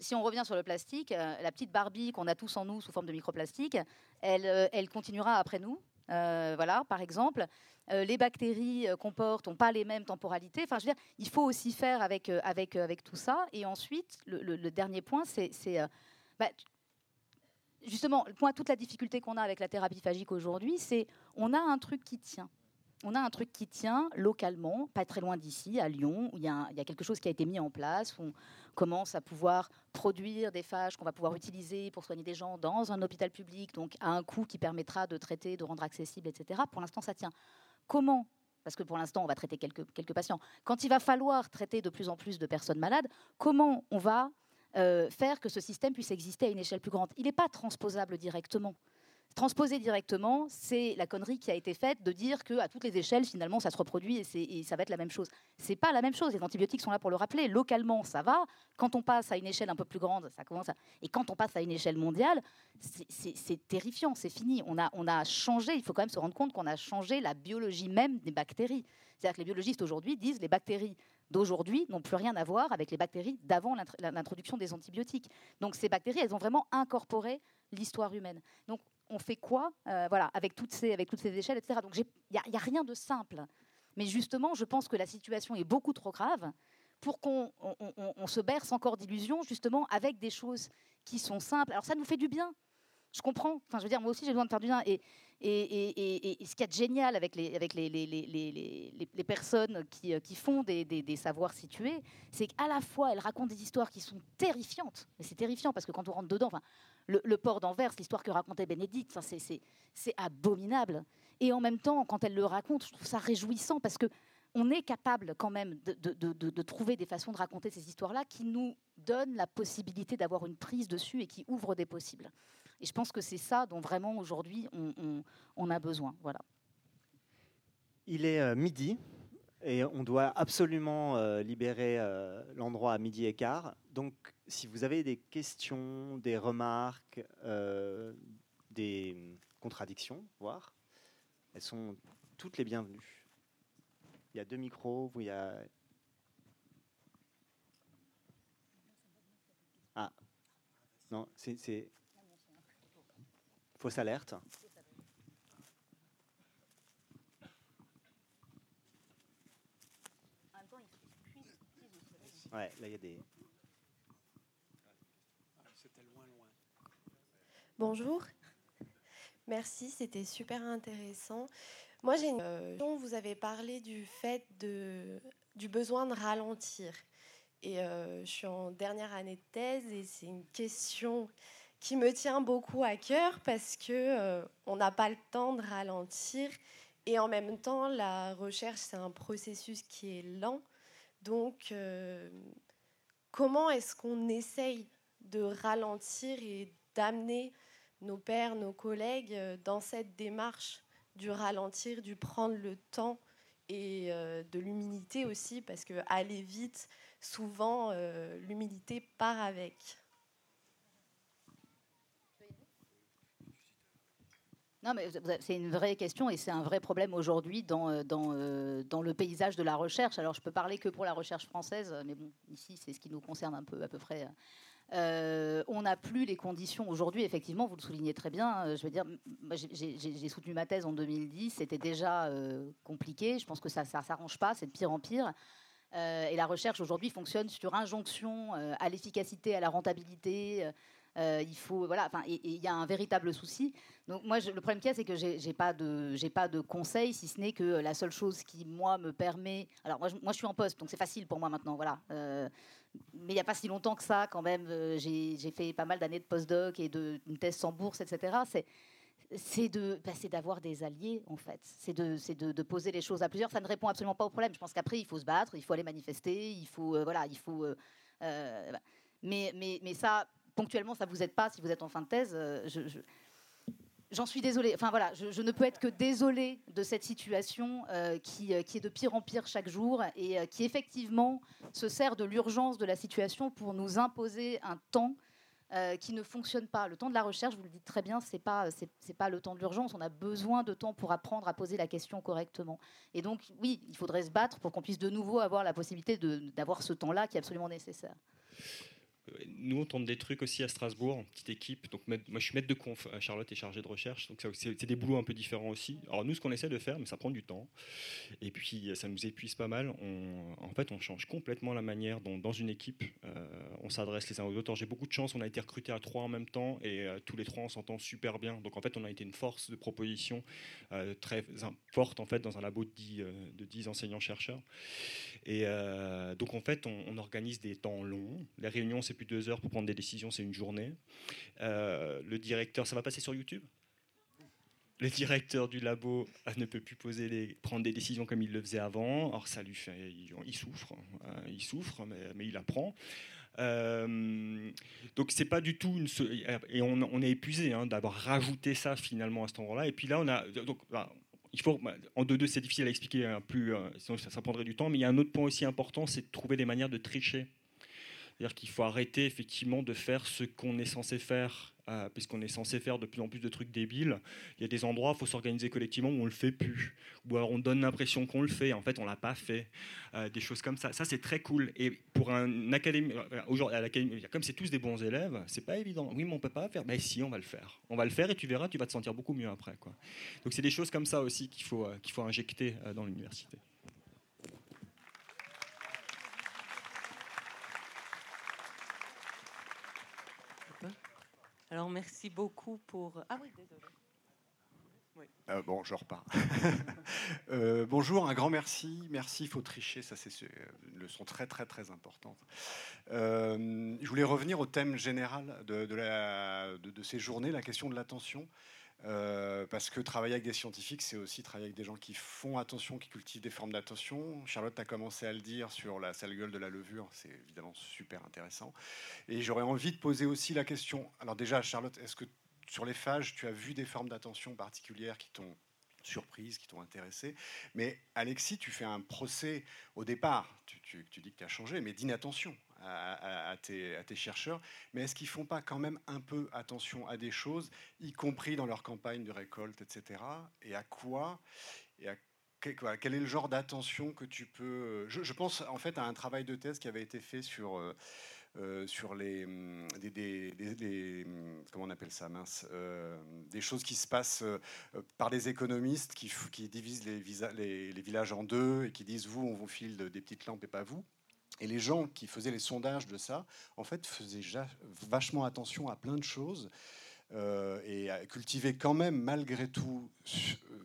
si on revient sur le plastique, euh, la petite Barbie qu'on a tous en nous sous forme de microplastique, elle, euh, continuera après nous. Euh, voilà, par exemple, euh, les bactéries euh, qu'on porte n'ont pas les mêmes temporalités. Enfin, je veux dire, il faut aussi faire avec, avec, avec tout ça. Et ensuite, le dernier point, c'est bah, justement, le point, toute la difficulté qu'on a avec la thérapie phagique aujourd'hui, c'est on a un truc qui tient. On a un truc qui tient localement, pas très loin d'ici, à Lyon, où il y, a, quelque chose qui a été mis en place, où on commence à pouvoir produire des phages qu'on va pouvoir utiliser pour soigner des gens dans un hôpital public, donc à un coût qui permettra de traiter, de rendre accessible, etc. Pour l'instant, ça tient. Comment? Parce que pour l'instant, on va traiter quelques, quelques patients. Quand il va falloir traiter de plus en plus de personnes malades, comment on va euh, faire que ce système puisse exister à une échelle plus grande. Il n'est pas transposable directement. Transposer directement, c'est la connerie qui a été faite de dire que à toutes les échelles, finalement, ça se reproduit et, ça va être la même chose. C'est pas la même chose. Les antibiotiques sont là pour le rappeler. Localement, ça va. Quand on passe à une échelle un peu plus grande, ça commence. À... Et quand on passe à une échelle mondiale, c'est terrifiant. C'est fini. On a, on a changé. Il faut quand même se rendre compte qu'on a changé la biologie même des bactéries. C'est-à-dire que les biologistes aujourd'hui disent les bactéries d'aujourd'hui n'ont plus rien à voir avec les bactéries d'avant l'introduction des antibiotiques. Donc ces bactéries, elles ont vraiment incorporé l'histoire humaine. Donc on fait quoi euh, voilà, avec, toutes ces, avec toutes ces échelles, etc. Donc il n'y a, rien de simple. Mais justement, je pense que la situation est beaucoup trop grave pour qu'on se berce encore d'illusions, justement, avec des choses qui sont simples. Alors ça nous fait du bien. Je comprends. Enfin, je veux dire, moi aussi, j'ai besoin de faire du bien. Et, ce qui est génial avec les, avec les, personnes qui, qui font des, savoirs situés, c'est qu'à la fois, elles racontent des histoires qui sont terrifiantes. Mais c'est terrifiant parce que quand on rentre dedans, enfin, le, port d'Anvers, l'histoire que racontait Bénédicte, c'est abominable. Et en même temps, quand elle le raconte, je trouve ça réjouissant parce que on est capable quand même de, trouver des façons de raconter ces histoires-là qui nous donnent la possibilité d'avoir une prise dessus et qui ouvrent des possibles. Et je pense que c'est ça dont vraiment aujourd'hui on, a besoin. Voilà. Il est euh, midi et on doit absolument euh, libérer euh, l'endroit à midi et quart. Donc si vous avez des questions, des remarques, des contradictions, voire, elles sont toutes les bienvenues. Il y a deux micros, il y a... Ah, non, c'est... Fausse alerte. Ouais, là il y a des... Bonjour. Merci, c'était super intéressant. Moi, j'ai une question. Vous avez parlé du fait de, du besoin de ralentir. Et euh, je suis en dernière année de thèse et c'est une question qui me tient beaucoup à cœur parce que euh, on n'a pas le temps de ralentir et en même temps la recherche c'est un processus qui est lent. Donc euh, comment est-ce qu'on essaye de ralentir et d'amener nos pères, nos collègues euh, dans cette démarche du ralentir, du prendre le temps et de l'humilité aussi, parce que aller vite, souvent, l'humilité part avec. Non, mais c'est une vraie question et c'est un vrai problème aujourd'hui dans, dans, dans, le paysage de la recherche. Alors, je peux parler que pour la recherche française, mais bon, ici, c'est ce qui nous concerne un peu à peu près euh, on n'a plus les conditions aujourd'hui, effectivement, vous le soulignez très bien. Euh, je veux dire, j'ai soutenu ma thèse en 2010, c'était déjà euh, compliqué. Je pense que ça ne s'arrange pas, c'est de pire en pire. et la recherche aujourd'hui fonctionne sur injonction à l'efficacité, à la rentabilité. Il faut voilà, enfin, il y a un véritable souci. Donc moi, le problème qu'il y a, c'est que j'ai pas de j'ai pas de conseils, si ce n'est que la seule chose qui moi me permet. Alors moi, je, moi, je suis en poste, donc c'est facile pour moi maintenant, voilà mais il n'y a pas si longtemps que ça, quand même, euh, j'ai fait pas mal d'années de postdoc et de, une thèse sans bourse, etc. C'est de bah, d'avoir des alliés en fait c'est de, de, de, poser les choses à plusieurs ça ne répond absolument pas au problème je pense qu'après il faut se battre il faut aller manifester il faut euh, voilà il faut euh, mais, mais, mais ça ponctuellement ça vous aide pas si vous êtes en fin de thèse je, J'en suis désolée. Enfin voilà, je, ne peux être que désolée de cette situation euh, qui, euh, qui, est de pire en pire chaque jour et euh, qui effectivement se sert de l'urgence de la situation pour nous imposer un temps qui ne fonctionne pas. Le temps de la recherche, vous le dites très bien, c'est pas c'est pas le temps de l'urgence. On a besoin de temps pour apprendre à poser la question correctement. Et donc oui, il faudrait se battre pour qu'on puisse de nouveau avoir la possibilité d'avoir ce temps-là qui est absolument nécessaire nous, on tente des trucs aussi à Strasbourg, petite équipe. Donc, moi, je suis maître de conf. Euh, Charlotte est chargée de recherche. Donc, c'est des boulots un peu différents aussi. Alors, nous, ce qu'on essaie de faire, mais ça prend du temps. Et puis, ça nous épuise pas mal. On, en fait, on change complètement la manière dont, dans une équipe, euh, on s'adresse les uns aux autres. J'ai beaucoup de chance. On a été recrutés à trois en même temps. Et euh, tous les trois, on s'entend super bien. Donc, en fait, on a été une force de proposition très forte, en fait, dans un labo de 10, de 10 enseignants-chercheurs. Et donc, en fait, on, organise des temps longs. Les réunions, c'est plus deux heures pour prendre des décisions, c'est une journée. Euh, le directeur, ça va passer sur YouTube? Le directeur du labo euh, ne peut plus poser prendre des décisions comme il le faisait avant. Alors ça lui fait, il, souffre, hein. il souffre, mais, il apprend. Euh, donc c'est pas du tout une et on, est épuisé hein, d'avoir rajouté ça finalement à cet endroit-là. Et puis là on a donc bah, en deux deux c'est difficile à expliquer hein, plus euh, sinon ça, ça, prendrait du temps. Mais il y a un autre point aussi important, c'est de trouver des manières de tricher. C'est-à-dire qu'il faut arrêter effectivement de faire ce qu'on est censé faire euh, puisqu'on est censé faire de plus en plus de trucs débiles. Il y a des endroits, il faut s'organiser collectivement où on le fait plus, ou alors on donne l'impression qu'on le fait, en fait on l'a pas fait. Euh, des choses comme ça. Ça c'est très cool. Et pour un académie, euh, aujourd'hui comme c'est tous des bons élèves, c'est pas évident. Oui, mais on peut pas faire. Ben si, on va le faire. On va le faire et tu verras, tu vas te sentir beaucoup mieux après. Quoi. Donc c'est des choses comme ça aussi qu'il faut qu'il faut injecter dans l'université. Alors, merci beaucoup pour. Ah oui, désolé. Euh, bon, je repars. Euh, bonjour, un grand merci. Merci, il faut tricher, ça c'est une leçon très très très importante. Euh, je voulais revenir au thème général de, de, ces journées, la question de l'attention. Euh, parce que travailler avec des scientifiques, c'est aussi travailler avec des gens qui font attention, qui cultivent des formes d'attention. Charlotte a commencé à le dire sur la sale gueule de la levure, c'est évidemment super intéressant. Et j'aurais envie de poser aussi la question. Alors déjà, Charlotte, est-ce que sur les phages, tu as vu des formes d'attention particulières qui t'ont surprise, qui t'ont intéressé. Mais Alexis, tu fais un procès au départ, tu, dis que tu as changé, mais d'inattention à, tes, chercheurs, mais est-ce qu'ils font pas quand même un peu attention à des choses, y compris dans leur campagne de récolte, etc. Et à quoi et à quel est le genre d'attention que tu peux... Je, pense en fait à un travail de thèse qui avait été fait sur, euh, euh, sur les, hum, des, hum, Comment on appelle ça, mince euh, Des choses qui se passent par des économistes qui, qui divisent les, les, les, villages en deux et qui disent, vous, on vous file des petites lampes et pas vous. Et les gens qui faisaient les sondages de ça, en fait, faisaient vachement attention à plein de choses euh, et cultivaient quand même, malgré tout,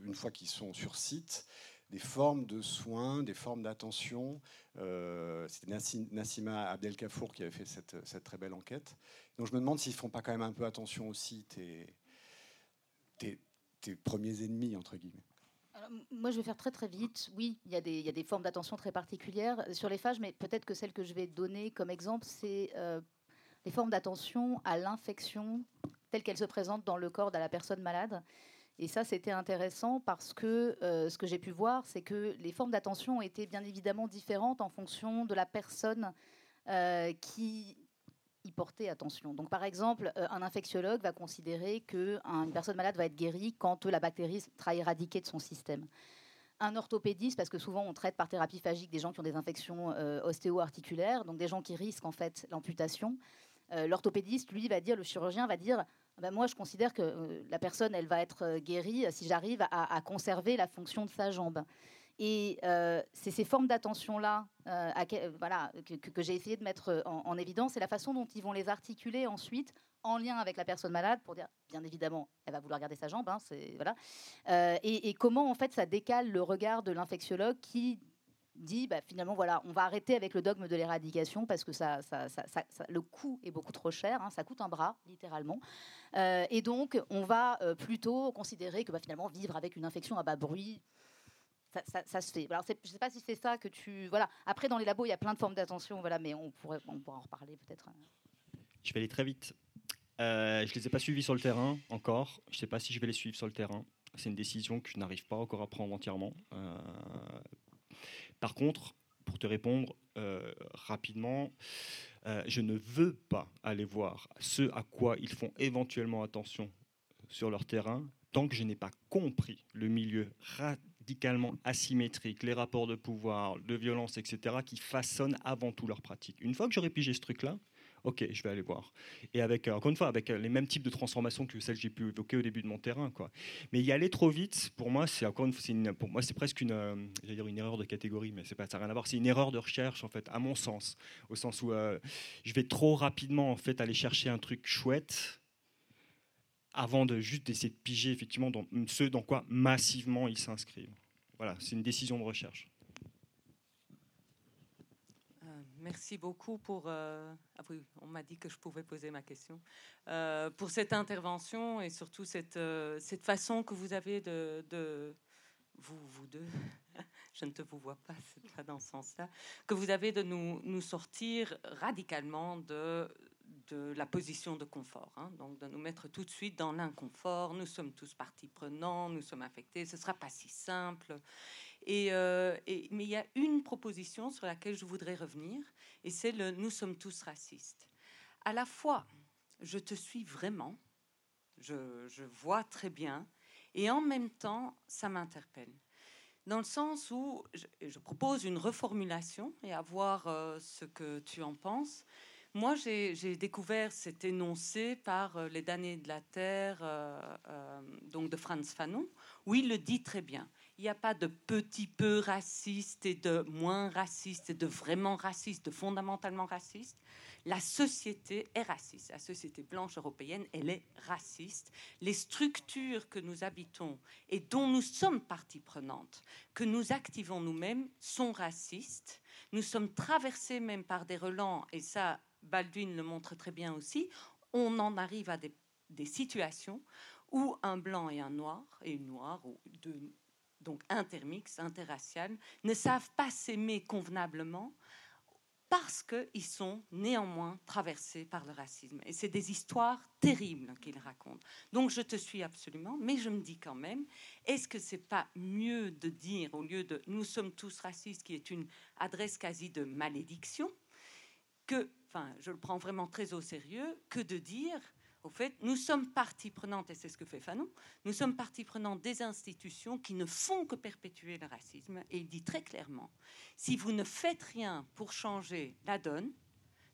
une fois qu'ils sont sur site, des formes de soins, des formes d'attention. Euh, C'était Nassima Abdelkafour qui avait fait cette, très belle enquête. Donc je me demande s'ils ne font pas quand même un peu attention aussi, tes, premiers ennemis, entre guillemets moi, je vais faire très très vite. Oui, il y a des, formes d'attention très particulières sur les phages, mais peut-être que celle que je vais donner comme exemple, c'est euh, les formes d'attention à l'infection telle qu'elle se présente dans le corps de la personne malade. Et ça, c'était intéressant parce que euh, ce que j'ai pu voir, c'est que les formes d'attention étaient bien évidemment différentes en fonction de la personne euh, qui y porter attention. Donc, par exemple, euh, un infectiologue va considérer qu'une personne malade va être guérie quand la bactérie sera éradiquée de son système. Un orthopédiste, parce que souvent on traite par thérapie phagique des gens qui ont des infections ostéo-articulaires, donc des gens qui risquent en fait l'amputation. L'orthopédiste, lui, va dire, le chirurgien va dire, ben moi je considère que la personne, elle va être guérie si j'arrive à, conserver la fonction de sa jambe. Et euh, c'est ces formes d'attention-là euh, voilà, que, j'ai essayé de mettre en, évidence et la façon dont ils vont les articuler ensuite en lien avec la personne malade pour dire, bien évidemment, elle va vouloir garder sa jambe, hein, voilà, euh, et, comment en fait ça décale le regard de l'infectiologue qui dit bah, finalement voilà on va arrêter avec le dogme de l'éradication parce que ça, le coût est beaucoup trop cher hein, ça coûte un bras littéralement et donc on va plutôt considérer que bah, finalement vivre avec une infection à bas bruit ça, se fait. Alors, je ne sais pas si c'est ça que tu. Voilà. Après, dans les labos, il y a plein de formes d'attention, voilà, mais on, pourrait, pourra en reparler peut-être. Je vais aller très vite. Euh, je ne les ai pas suivis sur le terrain encore. Je ne sais pas si je vais les suivre sur le terrain. C'est une décision que je n'arrive pas encore à prendre entièrement. Euh, par contre, pour te répondre euh, rapidement, je ne veux pas aller voir ce à quoi ils font éventuellement attention sur leur terrain tant que je n'ai pas compris le milieu radicalement asymétriques, les rapports de pouvoir, de violence, etc., qui façonnent avant tout leur pratique. Une fois que j'aurai pigé ce truc-là, ok, je vais aller voir. Et avec, euh, encore une fois, avec euh, les mêmes types de transformations que celles que j'ai pu évoquer au début de mon terrain. Quoi. Mais y aller trop vite, pour moi, c'est encore une, pour moi, c'est presque une, euh, dire une erreur de catégorie, mais pas, ça n'a rien à voir. C'est une erreur de recherche, en fait, à mon sens, au sens où je vais trop rapidement, en fait, aller chercher un truc chouette avant de juste essayer de piger effectivement dans ce dans quoi massivement ils s'inscrivent. Voilà, c'est une décision de recherche. Euh, merci beaucoup pour. Euh, ah oui, on m'a dit que je pouvais poser ma question. Euh, pour cette intervention et surtout cette, cette façon que vous avez de, vous, vous deux, je ne te vous vois pas, c'est pas dans ce sens-là, que vous avez de nous, nous sortir radicalement de, de la position de confort, hein. donc de nous mettre tout de suite dans l'inconfort. Nous sommes tous partis prenants, nous sommes affectés, ce ne sera pas si simple. Euh, mais il y a une proposition sur laquelle je voudrais revenir, et c'est le nous sommes tous racistes. À la fois, je te suis vraiment, je, vois très bien, et en même temps, ça m'interpelle. Dans le sens où je, propose une reformulation et à voir euh, ce que tu en penses. Moi, j'ai découvert cet énoncé par euh, Les damnés de la Terre, donc de Franz Fanon, où il le dit très bien. Il n'y a pas de petit peu raciste et de moins raciste et de vraiment raciste, de fondamentalement raciste. La société est raciste. La société blanche européenne, elle est raciste. Les structures que nous habitons et dont nous sommes partie prenante, que nous activons nous-mêmes, sont racistes. Nous sommes traversés même par des relents, et ça, Baldwin le montre très bien aussi, on en arrive à des, des situations où un blanc et un noir, et une noire, ou deux, donc intermix, interracial, ne savent pas s'aimer convenablement parce qu'ils sont néanmoins traversés par le racisme. Et c'est des histoires terribles qu'ils racontent. Donc je te suis absolument, mais je me dis quand même, est-ce que c'est pas mieux de dire, au lieu de nous sommes tous racistes, qui est une adresse quasi de malédiction, que, enfin, je le prends vraiment très au sérieux, que de dire, au fait, nous sommes partie prenante, et c'est ce que fait Fanon, nous sommes partie prenante des institutions qui ne font que perpétuer le racisme. Et il dit très clairement, si vous ne faites rien pour changer la donne,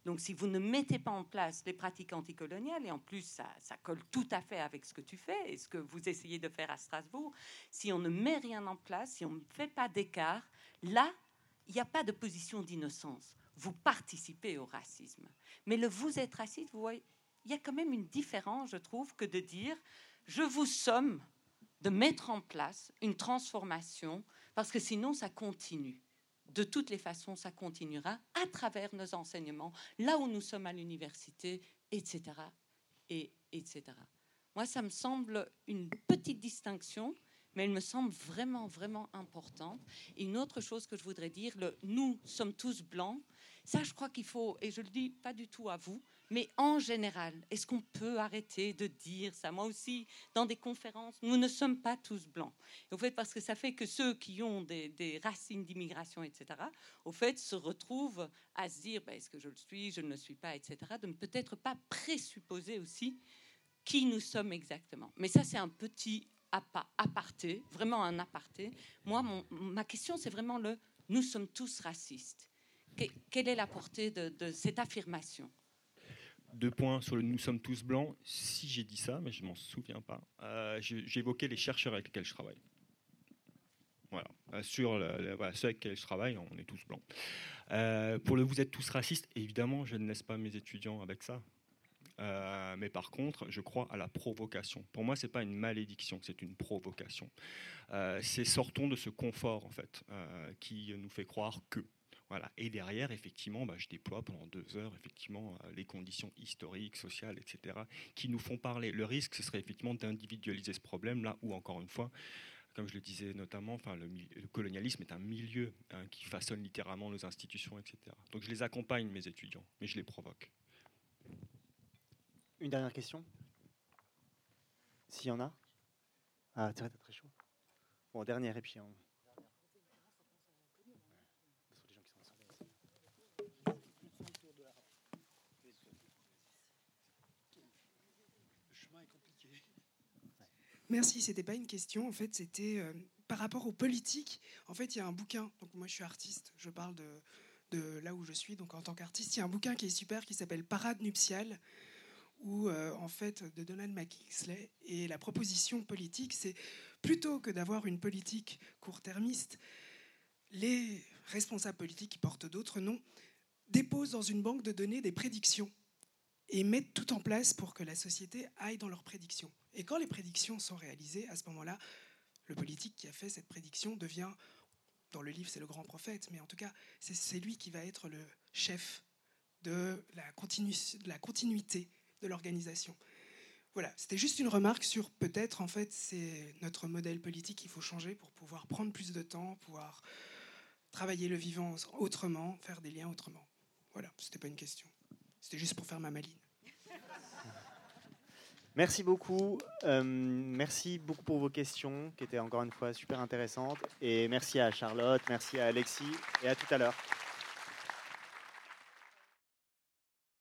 donc si vous ne mettez pas en place les pratiques anticoloniales, et en plus ça, ça, colle tout à fait avec ce que tu fais et ce que vous essayez de faire à Strasbourg, si on ne met rien en place, si on ne fait pas d'écart, là, il n'y a pas de position d'innocence vous participez au racisme. Mais le vous êtes raciste, vous voyez, il y a quand même une différence, je trouve, que de dire je vous somme de mettre en place une transformation, parce que sinon ça continue. De toutes les façons, ça continuera à travers nos enseignements, là où nous sommes à l'université, etc., et etc. Moi, ça me semble une petite distinction mais elle me semble vraiment, vraiment importante. Et une autre chose que je voudrais dire, nous sommes tous blancs, ça, je crois qu'il faut, et je le dis pas du tout à vous, mais en général, est-ce qu'on peut arrêter de dire ça? Moi aussi, dans des conférences, nous ne sommes pas tous blancs. au fait, parce que ça fait que ceux qui ont des, racines d'immigration, etc., au fait, se retrouvent à se dire, ben, est-ce que je le suis, je ne le suis pas, etc., de ne peut-être pas présupposer aussi qui nous sommes exactement. Mais ça, c'est un petit aparté, vraiment un aparté. Moi, ma question, c'est vraiment le nous sommes tous racistes. Que, quelle est la portée de, cette affirmation? Deux points sur le nous sommes tous blancs. Si j'ai dit ça, mais je m'en souviens pas, euh, évoqué les chercheurs avec lesquels je travaille. Voilà. Euh, sur ceux avec lesquels je travaille, on est tous blancs. Euh, pour le vous êtes tous racistes, évidemment, je ne laisse pas mes étudiants avec ça. Euh, mais par contre, je crois à la provocation. Pour moi, c'est pas une malédiction, c'est une provocation. C'est sortons de ce confort en fait qui nous fait croire que. Et derrière, effectivement, bah, je déploie pendant deux heures effectivement les conditions historiques, sociales, etc., qui nous font parler. Le risque, ce serait effectivement d'individualiser ce problème là où, encore une fois, comme je le disais notamment, enfin, le, colonialisme est un milieu hein, qui façonne littéralement nos institutions, etc. Donc je les accompagne, mes étudiants, mais je les provoque. Une dernière question? S'il y en a? Ah, t'es très chaud. Bon, dernière, et puis on... Merci, c'était pas une question, en fait, c'était euh, par rapport aux politiques. En fait, il y a un bouquin, donc moi je suis artiste, je parle de, là où je suis, donc en tant qu'artiste, il y a un bouquin qui est super qui s'appelle Parade nuptiale, où euh, en fait de Donald McKinley et la proposition politique, c'est plutôt que d'avoir une politique court-termiste, les responsables politiques qui portent d'autres noms déposent dans une banque de données des prédictions et mettent tout en place pour que la société aille dans leurs prédictions. Et quand les prédictions sont réalisées, à ce moment-là, le politique qui a fait cette prédiction devient, dans le livre c'est le grand prophète, mais en tout cas c'est lui qui va être le chef de la, continuité de l'organisation. voilà, c'était juste une remarque sur peut-être en fait c'est notre modèle politique qu'il faut changer pour pouvoir prendre plus de temps, pouvoir travailler le vivant autrement, faire des liens autrement. Voilà, c'était pas une question. C'était juste pour faire ma maline. Merci beaucoup. Euh, merci beaucoup pour vos questions qui étaient encore une fois super intéressantes. Et merci à Charlotte, merci à Alexis et à tout à l'heure.